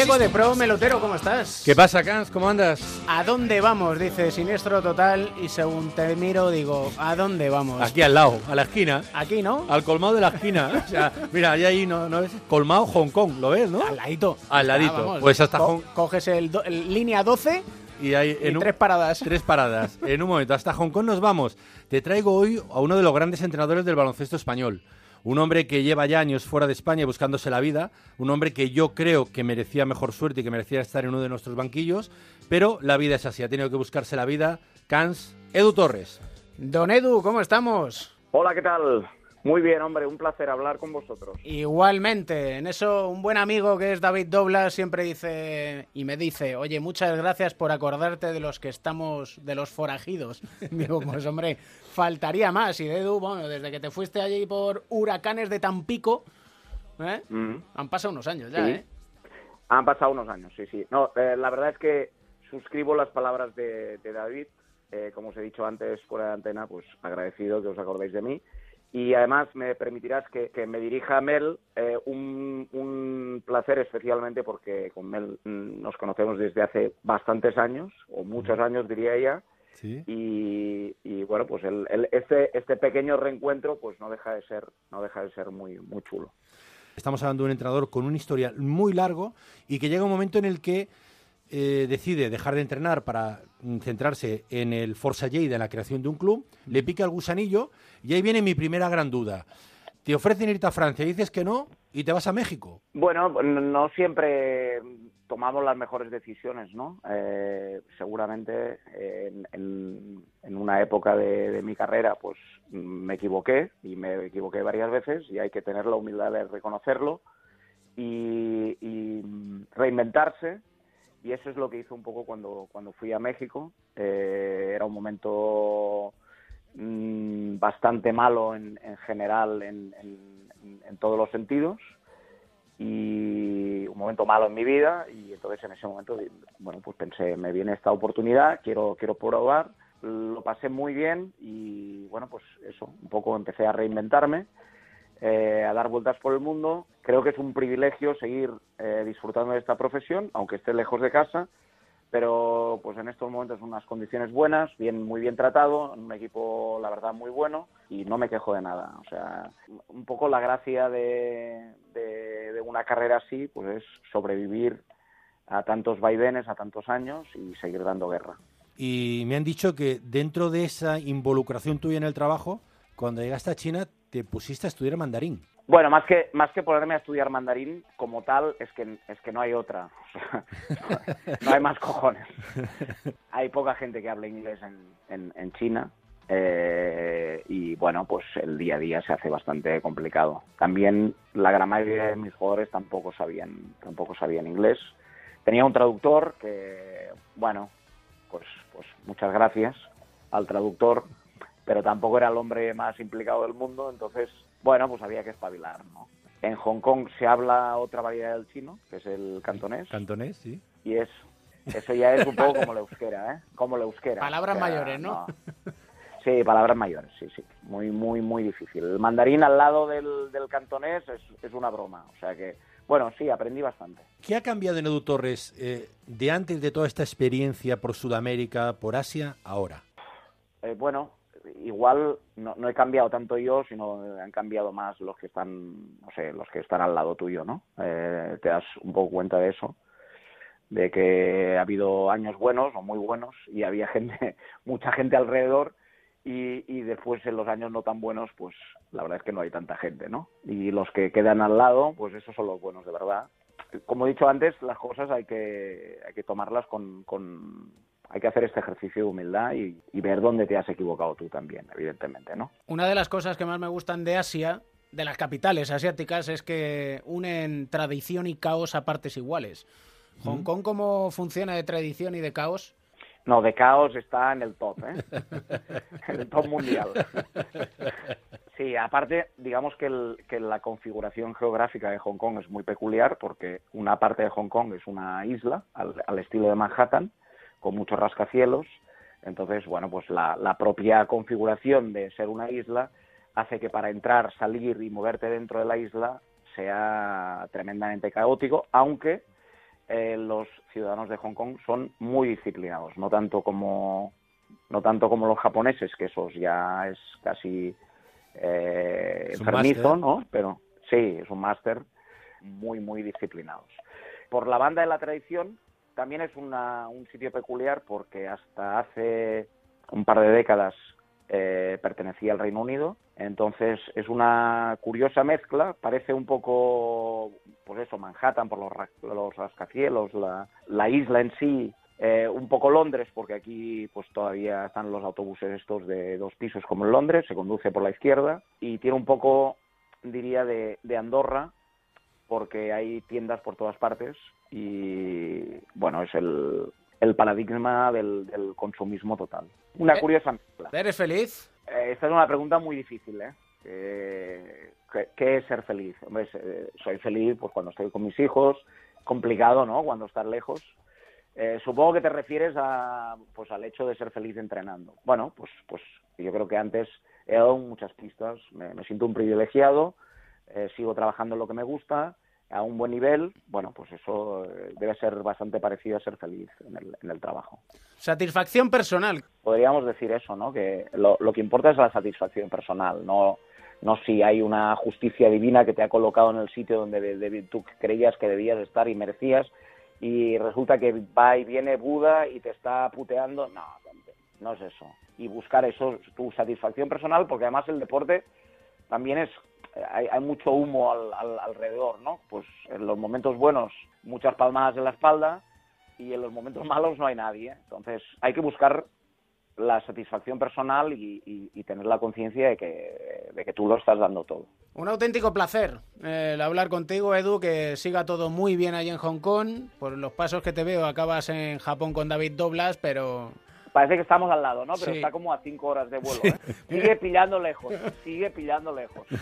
Gallego de Pro Melotero, ¿cómo estás? ¿Qué pasa, Cans? ¿Cómo andas? ¿A dónde vamos? Dice Siniestro Total y según te miro digo, ¿a dónde vamos? Aquí al lado, a la esquina. Aquí, ¿no? Al colmado de la esquina. O sea, mira, ahí, ahí no, no ves. Colmado Hong Kong, ¿lo ves, no? Al ladito. Al ladito. Ah, vamos. pues hasta Co- Hong Coges el, do- el línea 12 y hay y en un- tres paradas. Tres paradas. En un momento, hasta Hong Kong nos vamos. Te traigo hoy a uno de los grandes entrenadores del baloncesto español. Un hombre que lleva ya años fuera de España buscándose la vida. Un hombre que yo creo que merecía mejor suerte y que merecía estar en uno de nuestros banquillos. Pero la vida es así, ha tenido que buscarse la vida. Cans, Edu Torres. Don Edu, ¿cómo estamos? Hola, ¿qué tal? Muy bien, hombre, un placer hablar con vosotros. Igualmente, en eso un buen amigo que es David Doblas siempre dice y me dice, oye, muchas gracias por acordarte de los que estamos, de los forajidos. Digo, pues hombre, faltaría más. Y Edu, bueno, desde que te fuiste allí por huracanes de Tampico, ¿eh? Mm. han pasado unos años ya, Sí. ¿eh? Han pasado unos años, sí, sí. No, eh, la verdad es que suscribo las palabras de, de David. Eh, como os he dicho antes fuera de antena, pues agradecido que os acordéis de mí. Y además me permitirás que, que me dirija a Mel eh, un, un placer especialmente porque con Mel mm, nos conocemos desde hace bastantes años, o muchos años diría ella. Sí. Y, y, bueno, pues el, el- este, este pequeño reencuentro pues no deja de ser, no deja de ser muy, muy chulo. Estamos hablando de un entrenador con un historial muy largo y que llega un momento en el que eh, decide dejar de entrenar para mm, centrarse en el Forza Lleida, en la creación de un club, le pica el gusanillo y ahí viene mi primera gran duda. Te ofrecen irte a Francia, dices que no y te vas a México. Bueno, no siempre tomamos las mejores decisiones, ¿no? Eh, seguramente en, una época de, mi carrera, pues me equivoqué y me equivoqué varias veces y hay que tener la humildad de reconocerlo y, y, reinventarse. Y eso es lo que hice un poco cuando, cuando fui a México. Eh, era un momento mm, bastante malo en, en general en, en- en todos los sentidos y un momento malo en mi vida y entonces en ese momento bueno pues pensé me viene esta oportunidad quiero quiero probar. Lo pasé muy bien y bueno pues eso un poco empecé a reinventarme eh, a dar vueltas por el mundo. Creo que es un privilegio seguir eh, disfrutando de esta profesión aunque esté lejos de casa pero pues en estos momentos unas condiciones buenas, bien muy bien tratado, un equipo la verdad muy bueno y no me quejo de nada. O sea, un poco la gracia de, de, de una carrera así, pues es sobrevivir a tantos vaivenes, a tantos años y seguir dando guerra. Y me han dicho que dentro de esa involucración tuya en el trabajo, cuando llegaste a China te pusiste a estudiar mandarín. Bueno, más que más que ponerme a estudiar mandarín como tal, es que es que no hay otra, no hay más cojones. Hay poca gente que hable inglés en, en, China eh, y bueno, pues el día a día se hace bastante complicado. También la gran mayoría de mis jugadores tampoco sabían tampoco sabían inglés. Tenía un traductor que, bueno, pues pues muchas gracias al traductor, pero tampoco era el hombre más implicado del mundo, entonces bueno, pues había que espabilar, ¿no? En Hong Kong se habla otra variedad del chino, que es el cantonés. Cantonés, sí. Y es, eso ya es un poco como la euskera, ¿eh? Como la euskera. Palabras O sea, mayores, ¿no? Sí, palabras mayores, sí, sí. Muy, muy, muy difícil. El mandarín al lado del, del cantonés es, es una broma. O sea que, bueno, sí, aprendí bastante. ¿Qué ha cambiado en Edu Torres eh, de antes de toda esta experiencia por Sudamérica, por Asia, ahora? Eh, bueno, igual no, no he cambiado tanto yo, sino han cambiado más los que están, no sé, los que están al lado tuyo, ¿no? Eh, te das un poco cuenta de eso, de que ha habido años buenos o muy buenos y había gente, mucha gente alrededor y, y después en los años no tan buenos, pues la verdad es que no hay tanta gente, ¿no? Y los que quedan al lado, pues esos son los buenos de verdad. Como he dicho antes, las cosas hay que, hay que tomarlas con, con, hay que hacer este ejercicio de humildad y, y, ver dónde te has equivocado tú también, evidentemente, ¿no? Una de las cosas que más me gustan de Asia, de las capitales asiáticas, es que unen tradición y caos a partes iguales. Hong Kong, ¿cómo funciona de tradición y de caos? No, de caos está en el top, ¿eh? en el top mundial. Sí, aparte, digamos que, el, que, la configuración geográfica de Hong Kong es muy peculiar porque una parte de Hong Kong es una isla al, al estilo de Manhattan, con muchos rascacielos. Entonces, bueno, pues la, la, propia configuración de ser una isla hace que para entrar, salir y moverte dentro de la isla sea tremendamente caótico, aunque eh, los ciudadanos de Hong Kong son muy disciplinados, no tanto como no tanto como los japoneses, que esos ya es casi eh, Es enfermizo. ¿no? Pero sí, es un máster muy, muy disciplinados. Por la banda de la tradición, también es una, un sitio peculiar porque hasta hace un par de décadas eh, pertenecía al Reino Unido. Entonces es una curiosa mezcla. Parece un poco, pues eso, Manhattan por los, los rascacielos, la, la isla en sí. eh, un poco Londres, porque aquí pues todavía están los autobuses estos de dos pisos como en Londres, se conduce por la izquierda y tiene un poco, diría, de, de Andorra, porque hay tiendas por todas partes y bueno, es el, el paradigma del, del consumismo total. Una Eh, curiosa mezcla. ¿Eres feliz? Eh, esta es una pregunta muy difícil, ¿eh? Eh, ¿qué, qué es ser feliz? Hombre, soy feliz pues cuando estoy con mis hijos, complicado, ¿no? Cuando estás lejos. Eh, supongo que te refieres a, pues, al hecho de ser feliz entrenando. Bueno, pues, pues yo creo que antes he dado muchas pistas. Me, me siento un privilegiado, sigo trabajando en lo que me gusta, a un buen nivel. Bueno, pues eso eh, debe ser bastante parecido a ser feliz en el, en el trabajo Satisfacción personal. podríamos decir eso, ¿no? Que lo, lo que importa es la satisfacción personal, no, no si hay una justicia divina que te ha colocado en el sitio donde de- de- tú creías que debías estar y merecías y resulta que va y viene Buda y te está puteando. No, no es eso. Y buscar eso, tu satisfacción personal, porque además el deporte también es hay, hay mucho humo al, al- alrededor, ¿no? Pues en los momentos buenos muchas palmadas en la espalda y en los momentos malos no hay nadie. Entonces hay que buscar la satisfacción personal y, y- y tener la conciencia de que, de que tú lo estás dando todo. Un auténtico placer eh, el hablar contigo, Edu, que siga todo muy bien allí en Hong Kong. Por los pasos que te veo, acabas en Japón con David Doblas, pero Parece que estamos al lado, ¿no? Pero Sí. está como a cinco horas de vuelo. ¿eh? Sigue pillando lejos, sigue pillando lejos.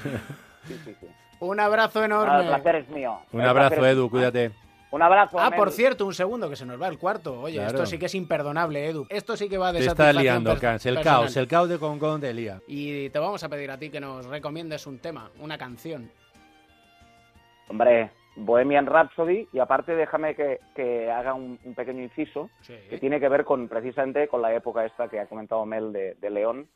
Sí, sí, sí. Un abrazo enorme. el placer es mío. Un El abrazo, Edu, mío. cuídate. Un abrazo. Ah, por cierto, un segundo, que se nos va el cuarto. Oye, Claro. esto sí que es imperdonable, Edu. Esto sí que va de Te está liando, per- Cans. El personal. caos, el caos de Concon te lía. Y te vamos a pedir a ti que nos recomiendes un tema, una canción. Hombre, Bohemian Rhapsody y aparte déjame que, que haga un, un pequeño inciso que tiene que ver con precisamente con la época esta que ha comentado Mel de, de León.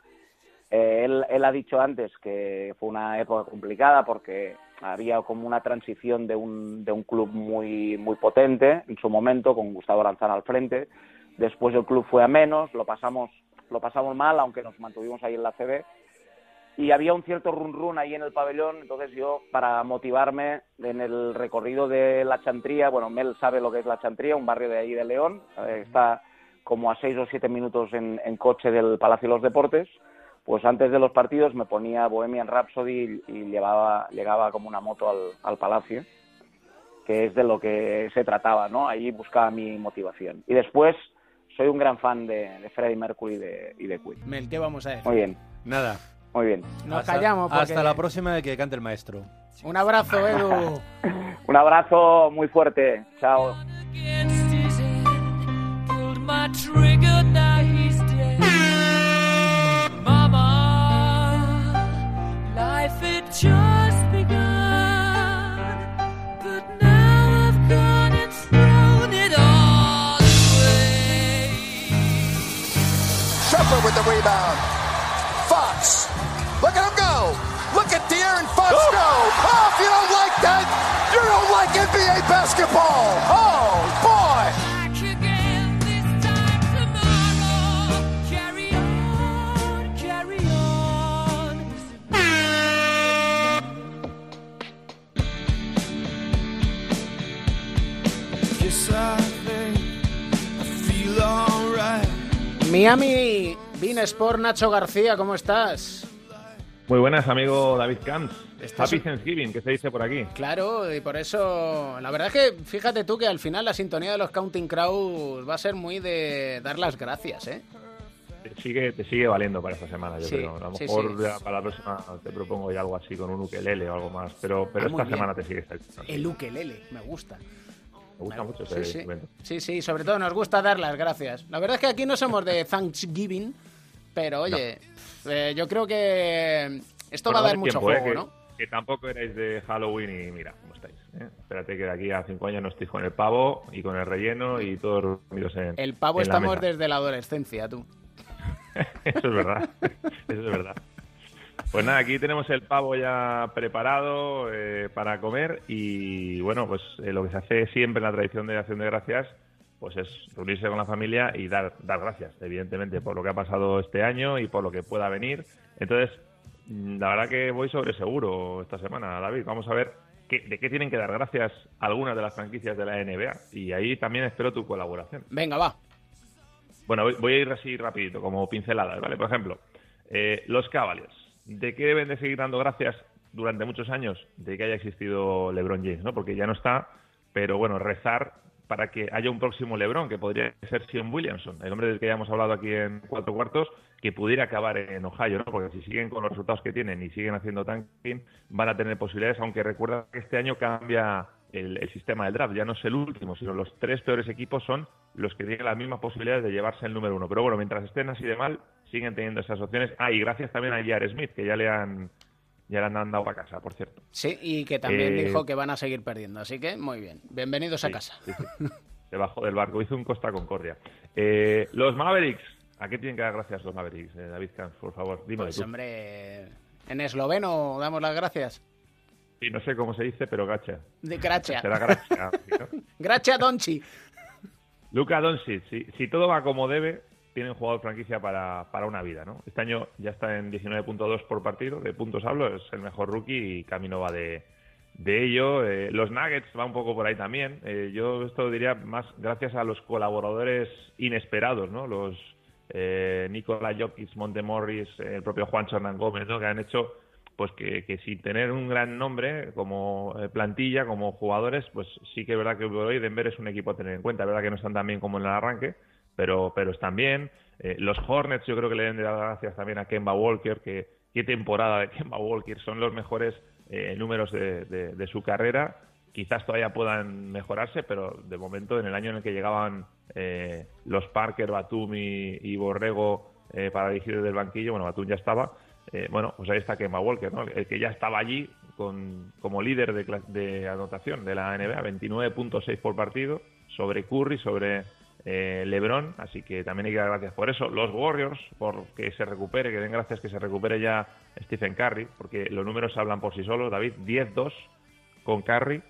Eh, él, él ha dicho antes que fue una época complicada porque había como una transición de un, de un club muy, muy potente en su momento con Gustavo Aranzana al frente. Después el club fue a menos, lo pasamos, lo pasamos mal, aunque nos mantuvimos ahí en la CB y había un cierto run run ahí en el pabellón, entonces yo para motivarme en el recorrido de la Chantría, bueno, Mel sabe lo que es la Chantría, un barrio de ahí de León, eh, está como a seis o siete minutos en, en coche del Palacio de los Deportes, pues antes de los partidos me ponía Bohemian Rhapsody y, y llevaba, llegaba como una moto al, al Palacio, que es de lo que se trataba, ¿no? Ahí buscaba mi motivación. Y después soy un gran fan de, de Freddie Mercury y de, y de Queen. Mel, ¿qué vamos a decir? Muy bien. Nada. Muy bien. Nos Hasta- callamos porque- Hasta la próxima de que cante el maestro. Un abrazo, Edu. Un abrazo muy fuerte. Chao. Pulled my trigger, Miami, Bean Sport, Nacho García, ¿cómo estás? Muy buenas, amigo David Camps. Estás- Happy Thanksgiving, que se dice por aquí. Claro, y por eso, la verdad es que fíjate tú que al final la sintonía de los Counting Crows va a ser muy de dar las gracias, ¿eh? Te sigue, te sigue valiendo para esta semana, yo Sí, creo. A lo sí, mejor sí. para la próxima te propongo ya algo así con un ukelele o algo más. Pero, pero Ah, esta semana te sigue saliendo. El ukelele, me gusta. Me gusta mucho ese sí. sí, sí, sobre todo nos gusta dar las gracias. La verdad es que aquí no somos de Thanksgiving, pero oye, eh, yo creo que esto Bueno, va a dar mucho tiempo, eh, juego, que, ¿no? que tampoco erais de Halloween y mira cómo estáis. ¿eh? Espérate que de aquí a cinco años no estoy con el pavo y con el relleno y todos reunidos en El pavo en la estamos mesa. desde la adolescencia, tú. Eso es verdad. Eso es verdad. Pues nada, aquí tenemos el pavo ya preparado eh, para comer y bueno, pues eh, lo que se hace siempre en la tradición de acción de gracias pues es reunirse con la familia y dar, dar gracias, evidentemente, por lo que ha pasado este año y por lo que pueda venir. Entonces, mm, la verdad que voy sobre seguro esta semana, David. Vamos a ver qué, de qué tienen que dar gracias algunas de las franquicias de la NBA y ahí también espero tu colaboración. Venga, va. Bueno, voy- voy a ir así rapidito, como pinceladas, ¿vale? Por ejemplo, eh, los Cavaliers. ¿De qué deben de seguir dando gracias durante muchos años? De que haya existido LeBron James, ¿no? Porque ya no está, pero bueno, rezar para que haya un próximo LeBron, que podría ser Sion Williamson, el hombre del que ya hemos hablado aquí en cuatro cuartos, que pudiera acabar en Ohio, ¿no? Porque si siguen con los resultados que tienen y siguen haciendo tanking, van a tener posibilidades, aunque recuerda que este año cambia el, el sistema del draft, ya no es el último, sino los tres peores equipos son los que tienen las mismas posibilidades de llevarse el número uno. Pero bueno, mientras estén así de mal, siguen teniendo esas opciones. Ah, y gracias también a J.R. Smith, que ya le han ya le han dado a casa, por cierto. Sí, y que también Eh, dijo que van a seguir perdiendo, así que muy bien. Bienvenidos a casa. sí, sí. Debajo del barco, hizo un Costa Concordia. Eh, los Mavericks, ¿a qué tienen que dar gracias los Mavericks, eh, David Camps, por favor? Dime Pues tú. hombre, en esloveno damos las gracias. Sí, no sé cómo se dice, pero gacha. De gracia. Será gracia. ¿sí, no? Donchi. Luka Doncic, si, si todo va como debe, tiene un jugador franquicia para, para una vida, ¿no? Este año ya está en 19.2 por partido, de puntos hablo, es el mejor rookie y camino va de, de ello. Eh, los Nuggets va un poco por ahí también. Eh, yo esto diría más gracias a los colaboradores inesperados, ¿no? Los eh, Nikola Jokic, Montemorris, el propio Juan Hernán Gómez, ¿no? Que han hecho pues que, que sin tener un gran nombre como eh, plantilla, como jugadores, pues sí que es verdad que hoy Denver es un equipo a tener en cuenta. Es verdad que no están tan bien como en el arranque, pero, pero están bien. Eh, los Hornets yo creo que le deben de dar gracias también a Kemba Walker, que qué temporada de Kemba Walker. Son los mejores eh, números de, de- su carrera. Quizás todavía puedan mejorarse, pero de momento, en el año en el que llegaban eh, los Parker, Batum y, y Borrego eh, para dirigir desde el banquillo, bueno, Batum ya estaba, eh, bueno, pues ahí está Kemba Walker, ¿no? el que ya estaba allí con, como líder de, de anotación de la NBA, 29.6 por partido, sobre Curry, sobre eh, LeBron, así que también hay que dar gracias por eso. Los Warriors, por que se recupere, que den gracias que se recupere ya Stephen Curry, porque los números hablan por sí solos, David, 10-2 con Curry,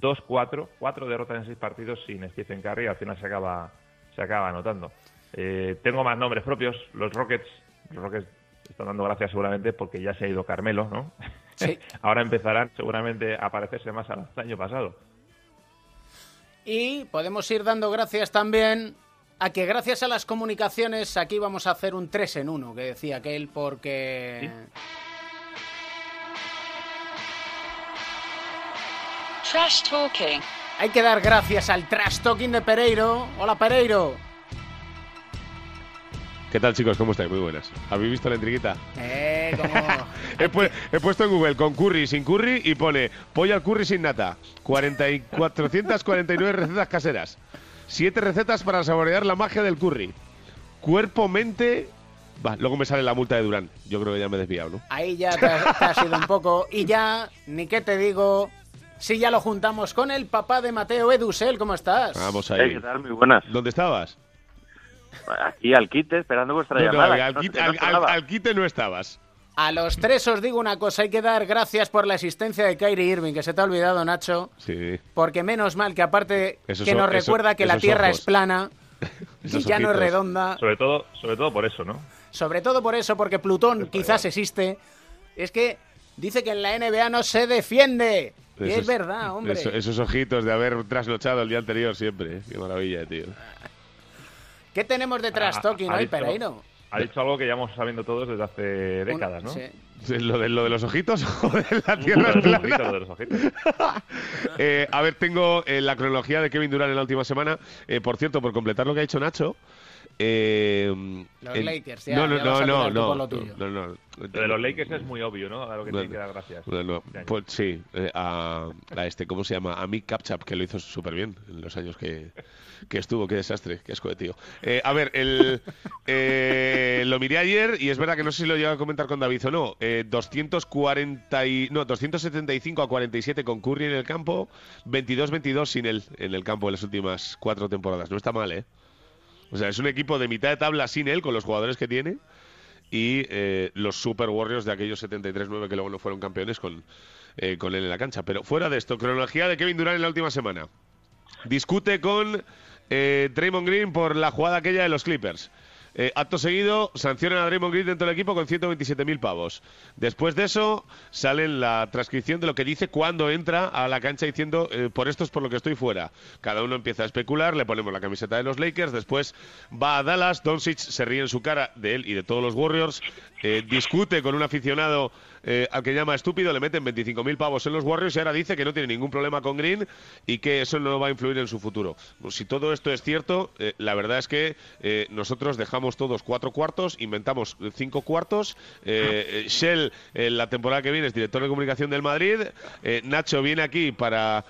2-4, cuatro derrotas en seis partidos sin Stephen Curry, al final se acaba, se acaba anotando. Eh, tengo más nombres propios, los Rockets, los Rockets están dando gracias seguramente porque ya se ha ido Carmelo, ¿no? Sí. Ahora empezarán seguramente a parecerse más al año pasado. Y podemos ir dando gracias también a que gracias a las comunicaciones aquí vamos a hacer un 3 en 1, que decía aquel, porque... Trash talking. Hay que dar gracias al trash talking de Pereiro. Hola Pereiro. ¿Qué tal, chicos? ¿Cómo estáis? Muy buenas. ¿Habéis visto la intriguita? Eh, como... He, pu- he puesto en Google con curry, sin curry y pone pollo al curry sin nata. 40 y 449 recetas caseras. 7 recetas para saborear la magia del curry. Cuerpo, mente... Va, luego me sale la multa de Durán. Yo creo que ya me he desviado, ¿no? Ahí ya te, has- te has ido un poco. Y ya, ni qué te digo, si ya lo juntamos con el papá de Mateo Edusel, ¿cómo estás? Vamos Eh, ahí. ¿Qué tal? Muy buenas. ¿Dónde estabas? Aquí al quite, esperando vuestra No, no, llamada. al, No sé, quite, no al- al- sonaba. al quite no estabas. A los tres os digo una cosa, hay que dar gracias por la existencia de Kyrie Irving, que se te ha olvidado, Nacho, Sí. porque menos mal que aparte Esos que nos recuerda que la Tierra ojos. es plana y ya no es redonda, Sobre todo, sobre todo por eso, ¿no? sobre todo por eso, porque Plutón quizás existe, es que dice que en la NBA no se defiende. Y es verdad, hombre. eso- esos ojitos de haber trasnochado el día anterior siempre. ¿eh? Qué maravilla, tío. ¿Qué tenemos de trash talking ha hoy, dicho- Pereiro? Ha dicho algo que llevamos sabiendo todos desde hace décadas, ¿no? sí. ¿Lo de, lo de los ojitos o de la Tierra plana? ojitos, lo de los ojitos. Eh, a ver, tengo eh, la cronología de Kevin Durant en la última semana. Eh, por cierto, por completar lo que ha dicho Nacho. Eh, Los el- Lakers, ya, no, no, ya vas a no, no, por lo no, tuyo. no, no. Lo de los Lakers es muy obvio, ¿no? A lo que tienen que dar gracias. Este pues sí, eh, a, a este, ¿cómo se llama? A Mick Capchap, que lo hizo súper bien en los años que, que estuvo. Qué desastre, qué asco de tío. Eh, a ver, el, eh, lo miré ayer y es verdad que no sé si lo llevo a comentar con David o no. Eh, 240 y, no, 275 a 47 con Curry en el campo, 22-22 sin él en el campo en las últimas cuatro temporadas. No está mal, ¿eh? O sea, es un equipo de mitad de tabla sin él, con los jugadores que tiene y eh, los Super Warriors de aquellos 73-9 que luego no fueron campeones con, eh, con él en la cancha. Pero fuera de esto, cronología de Kevin Durant en la última semana. Discute con eh, Green por la jugada aquella de los Clippers. Eh, acto seguido, sancionan a Draymond Green dentro del equipo con 127.000 pavos. Después de eso, sale la transcripción de lo que dice cuando entra a la cancha diciendo eh, por esto es por lo que estoy fuera. Cada uno empieza a especular, le ponemos la camiseta de los Lakers, después va a Dallas, Doncic se ríe en su cara de él y de todos los Warriors, eh, discute con un aficionado eh, al que llama estúpido, le meten 25.000 pavos en los Warriors y ahora dice que no tiene ningún problema con Green y que eso no va a influir en su futuro. Pues si todo esto es cierto, eh, la verdad es que eh, nosotros dejamos todos cuatro cuartos, inventamos cinco cuartos. Eh, Shell, la temporada que viene, es director de comunicación del Madrid. Nacho viene aquí para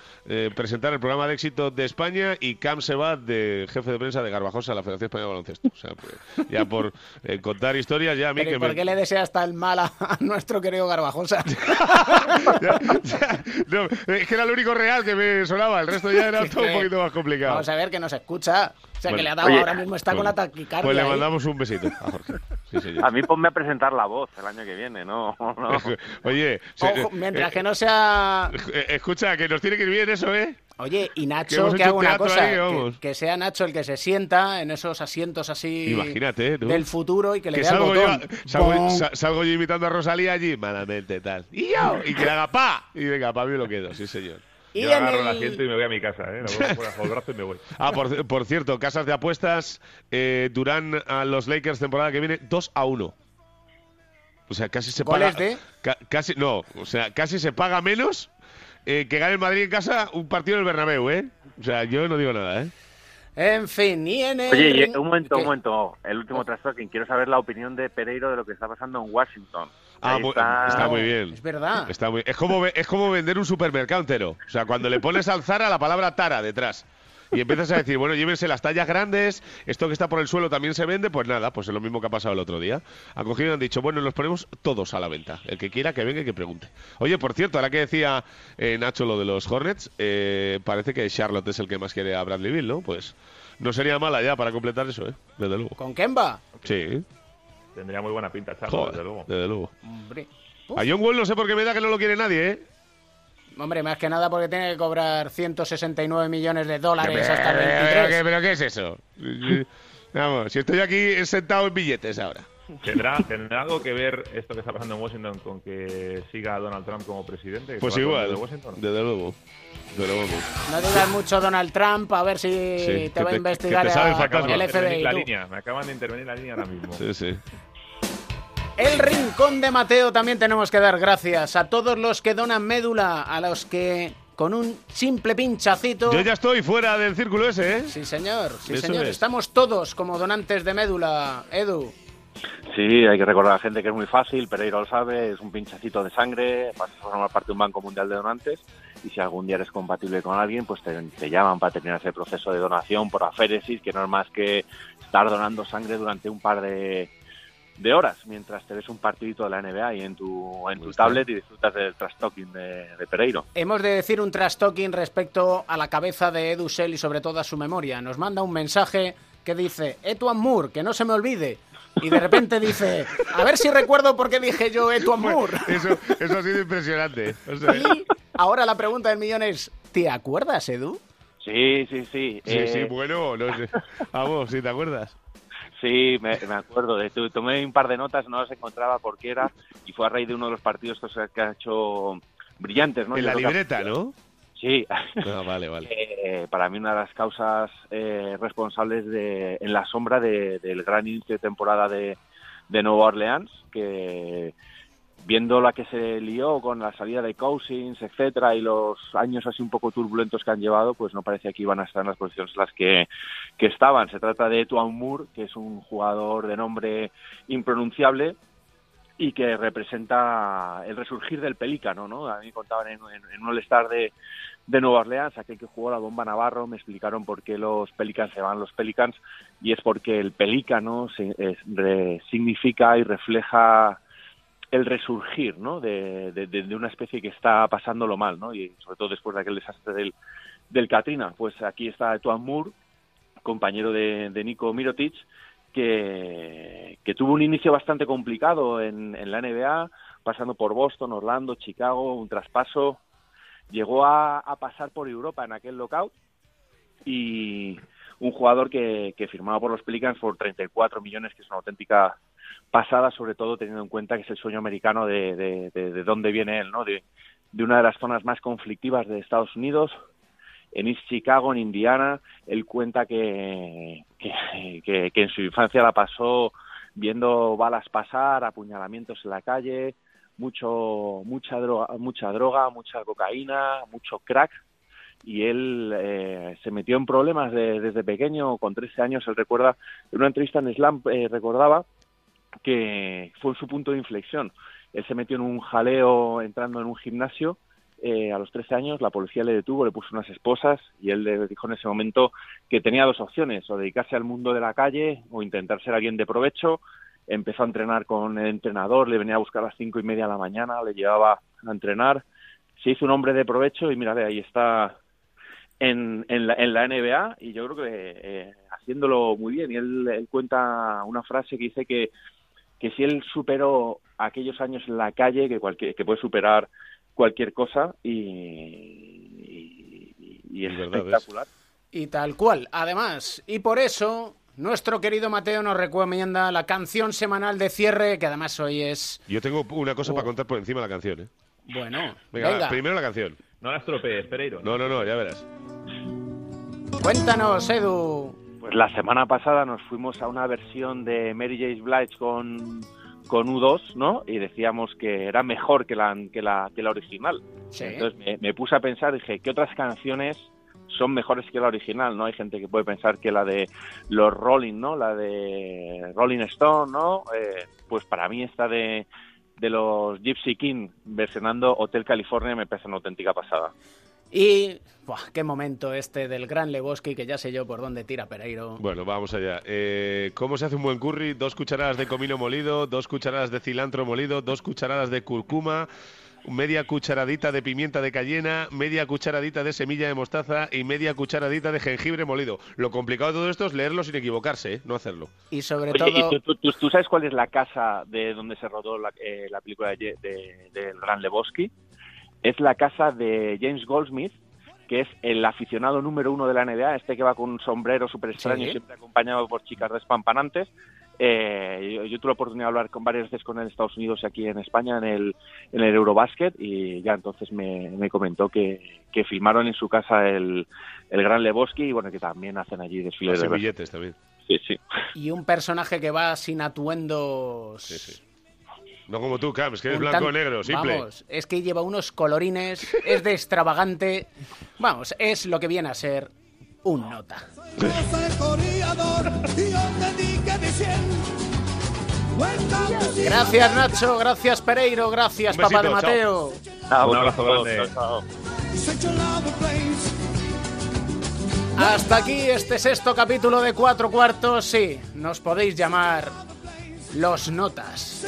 presentar el programa de éxito de España y Cam se va de jefe de prensa de Garbajosa, la Federación Española de Baloncesto. O sea, pues, ya por contar historias, ya a mí Pero ¿y que por me... qué le deseas tan mal a, a nuestro querido Garbajosa? No, es que era lo único real que me sonaba, el resto ya era todo un poquito más complicado. Vamos a ver que nos escucha. O sea, que Bueno, le ha dado oye, ahora mismo, está con bueno, la taquicardia. Pues le ahí. mandamos un besito a Jorge. Sí, señor. A mí ponme a presentar la voz el año que viene, ¿no? no. Oye, se- Ojo, mientras eh, que no sea... eh, escucha, que nos tiene que ir bien eso, ¿eh? Oye, y Que Nacho, que, hecho haga una cosa, ahí, que, que sea Nacho el que se sienta en esos asientos así Imagínate, tú. del futuro y que le Que dé al salgo yo, salgo, salgo yo imitando a Rosalía allí, malamente, tal. Y yo, y que le haga pa. Y venga, pa, mí lo quedo, sí, señor. Y Yo agarro el el- asiento y me voy a mi casa, ¿eh? Me voy bajo el brazo y me voy. Ah, por, por cierto, casas de apuestas, eh, Durán a los Lakers temporada que viene 2 a 1. O sea, casi se ¿Goles paga. de? ca- casi, no, o sea, casi se paga menos eh, que gane el Madrid en casa un partido del Bernabéu, ¿eh? O sea, yo no digo nada, ¿eh? En fin, y en el Oye, ring- un momento, ¿Qué? un momento. El último trash talking. Quiero saber la opinión de Pereiro de lo que está pasando en Washington. Ah, está... muy bien. Es verdad. Está muy... es, como, es como vender un supermercado entero. O sea, cuando le pones al Zara la palabra Tara detrás. Y empiezas a decir, bueno, llévense las tallas grandes, esto que está por el suelo también se vende, pues nada, pues es lo mismo que ha pasado el otro día. Han cogido y han dicho, bueno, los ponemos todos a la venta. El que quiera que venga y que pregunte. Oye, por cierto, ahora que decía eh, Nacho lo de los Hornets, eh, parece que Charlotte es el que más quiere a Bradley Bill, ¿no? Pues no sería mala ya para completar eso, ¿eh? Desde luego. ¿Con Kemba? Sí, Tendría muy buena pinta, Charlo, joder, desde luego. desde luego. Hombre. A John Wall no sé por qué me da que no lo quiere nadie, ¿eh? Hombre, más que nada porque tiene que cobrar 169 millones de dólares Pero, hasta el pero, 23. ¿qué, pero ¿qué es eso? Vamos, si estoy aquí sentado en billetes ahora. ¿Tendrá, ¿Tendrá algo que ver esto que está pasando en Washington con que siga Donald Trump como presidente? Pues ¿Se va a igual, de Washington? desde luego. No digas mucho Donald Trump, a ver si Sí, te va a investigar te a- el fantasma. el Me acaban de intervenir FBI. la tú. línea, me acaban de intervenir la línea ahora mismo. Sí, sí. El rincón de Mateo también tenemos que dar gracias a todos los que donan médula, a los que con un simple pinchacito. Yo ya estoy fuera del círculo ese, ¿eh? Sí, señor, sí, Eso señor. es. Estamos todos como donantes de médula, Edu. Sí, hay que recordar a la gente que es muy fácil, Pereiro lo sabe, es un pinchacito de sangre, vas a formar parte de un banco mundial de donantes y si algún día eres compatible con alguien, pues te, te llaman para terminar ese proceso de donación por aféresis, que no es más que estar donando sangre durante un par de, de horas mientras te ves un partidito de la NBA y en tu, en tu tablet y disfrutas del trash talking de, de Pereiro. Hemos de decir un trash talking respecto a la cabeza de Edu Sell y sobre todo a su memoria. Nos manda un mensaje que dice, Etuan Moore, que no se me olvide. Y de repente dice, a ver si recuerdo por qué dije yo Etuan Moore. Eso, eso ha sido impresionante. O sea, Y ahora la pregunta del millón es, ¿te acuerdas, Edu? Sí, sí, sí. sí, eh, sí, bueno, no sé. Vamos, si te acuerdas. Sí, me, me acuerdo. De, tomé un par de notas, no las encontraba por qué era, y fue a raíz de uno de los partidos que, ha hecho brillantes, ¿no? En Yo la que- libreta, ¿no? Sí. Ah, vale, vale. Eh, para mí una de las causas eh, responsables de, en la sombra de- del gran inicio de temporada de, de Nueva Orleans, que viendo la que se lió con la salida de Cousins, etcétera, y los años así un poco turbulentos que han llevado, pues no parecía que iban a estar en las posiciones en las que, que estaban. Se trata de Tuan Moore, que es un jugador de nombre impronunciable y que representa el resurgir del pelícano, ¿no? A mí contaban en, un All-Star de, de Nueva Orleans, aquel que jugó la bomba Navarro, me explicaron por qué los Pelicans se llaman los Pelicans, y es porque el pelícano se- re- significa y refleja el resurgir, ¿no? De, de- una especie que está pasándolo mal, ¿no? Y sobre todo después de aquel desastre del, del Katrina. Pues aquí está Tuan Moore, compañero de, de Nico Mirotic, que, que tuvo un inicio bastante complicado en, en la NBA, pasando por Boston, Orlando, Chicago, un traspaso. Llegó a, a pasar por Europa en aquel lockout y un jugador que, que firmaba por los Pelicans por 34 millones, que es una auténtica pasada, sobre todo teniendo en cuenta que es el sueño americano de, de, de, de dónde viene él, ¿no? De, de una de las zonas más conflictivas de Estados Unidos, en East Chicago, en Indiana. Él cuenta que, que, que- que en su infancia la pasó viendo balas pasar, apuñalamientos en la calle, mucho, mucha droga, mucha droga, mucha cocaína, mucho crack. Y él eh, se metió en problemas de- desde pequeño, con 13 años. Él recuerda, en una entrevista en Slam, eh, recordaba que fue su punto de inflexión. Él se metió en un jaleo entrando en un gimnasio eh, a los 13 años, la policía le detuvo, le puso unas esposas y él le dijo en ese momento que tenía dos opciones, o dedicarse al mundo de la calle o intentar ser alguien de provecho. Empezó a entrenar con el entrenador, le venía a buscar a las cinco y media de la mañana, le llevaba a entrenar. Se hizo un hombre de provecho y mira, ve, ahí está en, en, la, en la NBA y yo creo que eh, haciéndolo muy bien. Y él, él cuenta una frase que dice que, que si él superó aquellos años en la calle, que, cualquier, que puede superar cualquier cosa y, y, y es verdad es. espectacular. Y tal cual. Además, y por eso, nuestro querido Mateo nos recomienda la canción semanal de cierre, que además hoy es... Yo tengo una cosa para contar por encima de la canción, ¿eh? Bueno, Venga, venga, va, primero la canción. No la estropees, Pereiro. No, no, no, ya verás. cuéntanos, Edu. Pues la semana pasada nos fuimos a una versión de Mary J. Blige con, con U2, ¿no? Y decíamos que era mejor que la, que la, que la original. Sí. Entonces me, me puse a pensar, dije, ¿qué otras canciones son mejores que la original, ¿no? Hay gente que puede pensar que la de los Rolling, ¿no? La de Rolling Stone, ¿no? Eh, pues para mí esta de, de los Gypsy King versionando Hotel California me parece una auténtica pasada. Y buah, qué momento este del gran Lebowski, que ya sé yo por dónde tira Pereiro. Bueno, vamos allá. Eh, ¿Cómo se hace un buen curry? Dos cucharadas de comino molido, dos cucharadas de cilantro molido, dos cucharadas de curcuma, media cucharadita de pimienta de cayena, media cucharadita de semilla de mostaza y media cucharadita de jengibre molido. Lo complicado de todo esto es leerlo sin equivocarse, ¿eh? no hacerlo. Y sobre Oye, todo... ¿y tú, tú- tú- tú sabes cuál es la casa de donde se rodó la, eh, la película de, Ye- de- del Gran Lebowski? Es la casa de James Goldsmith, que es el aficionado número uno de la NBA, este que va con un sombrero súper extraño, Sí. siempre acompañado por chicas despampanantes. Eh, yo, yo tuve la oportunidad de hablar con varias veces con él en Estados Unidos y aquí en España en el, en el Eurobasket y ya entonces me, me comentó que, que filmaron en su casa el, el Gran Lebowski y bueno, que también hacen allí desfiles Los de billetes también. Sí, sí. Y un personaje que va sin atuendos... No como tú, Cam, es que eres un blanco o negro, simple. Vamos, es que lleva unos colorines, es de extravagante. Vamos, es lo que viene a ser un nota. Gracias Nacho, gracias Pereiro, gracias Papá de Mateo. Un abrazo grande. Hasta aquí este sexto capítulo de Cuatro Cuartos. Sí, nos podéis llamar los notas.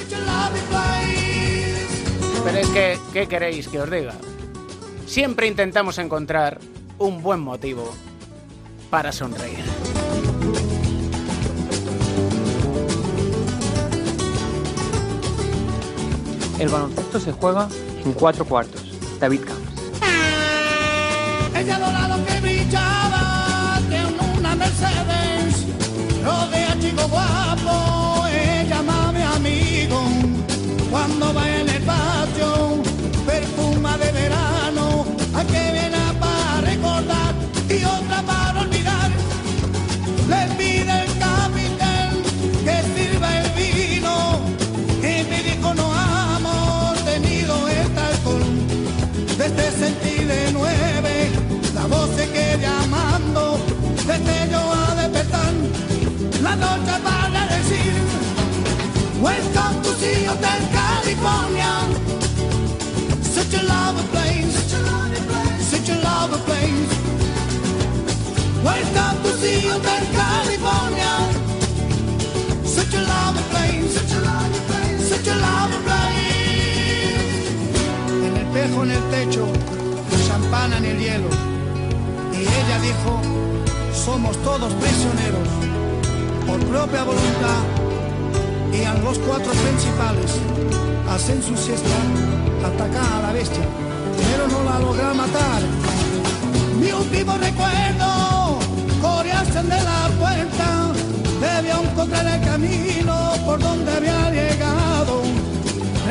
Pero es que, ¿qué queréis que os diga? Siempre intentamos encontrar un buen motivo para sonreír. El baloncesto se juega en cuatro cuartos. David Camps. Ella dorado que brillaba de una Mercedes, rodea chico guapo, cuando va California, such a lovely place, such a lovely place. Welcome to the Hotel California, such a lovely place, such a lovely place, such a lovely place. En el espejo en el techo, champán en el hielo. Y ella dijo, somos todos prisioneros, por propia voluntad. A los cuatro principales hacen su siesta, atacan a la bestia, pero no la logran matar. Mi último recuerdo, coreasen de la puerta, debía encontrar el camino por donde había llegado.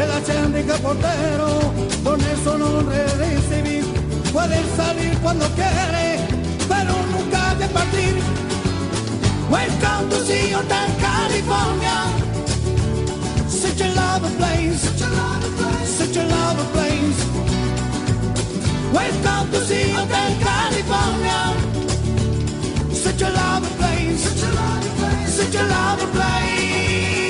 El achendica portero, con eso no recibir. Puede salir cuando quiere, pero nunca de partir. Welcome to Hotel California. Such a lovely place, such a lovely place, such a lovely place. Welcome to the Hotel California. Such a lovely place, such a lovely place, such a lovely place.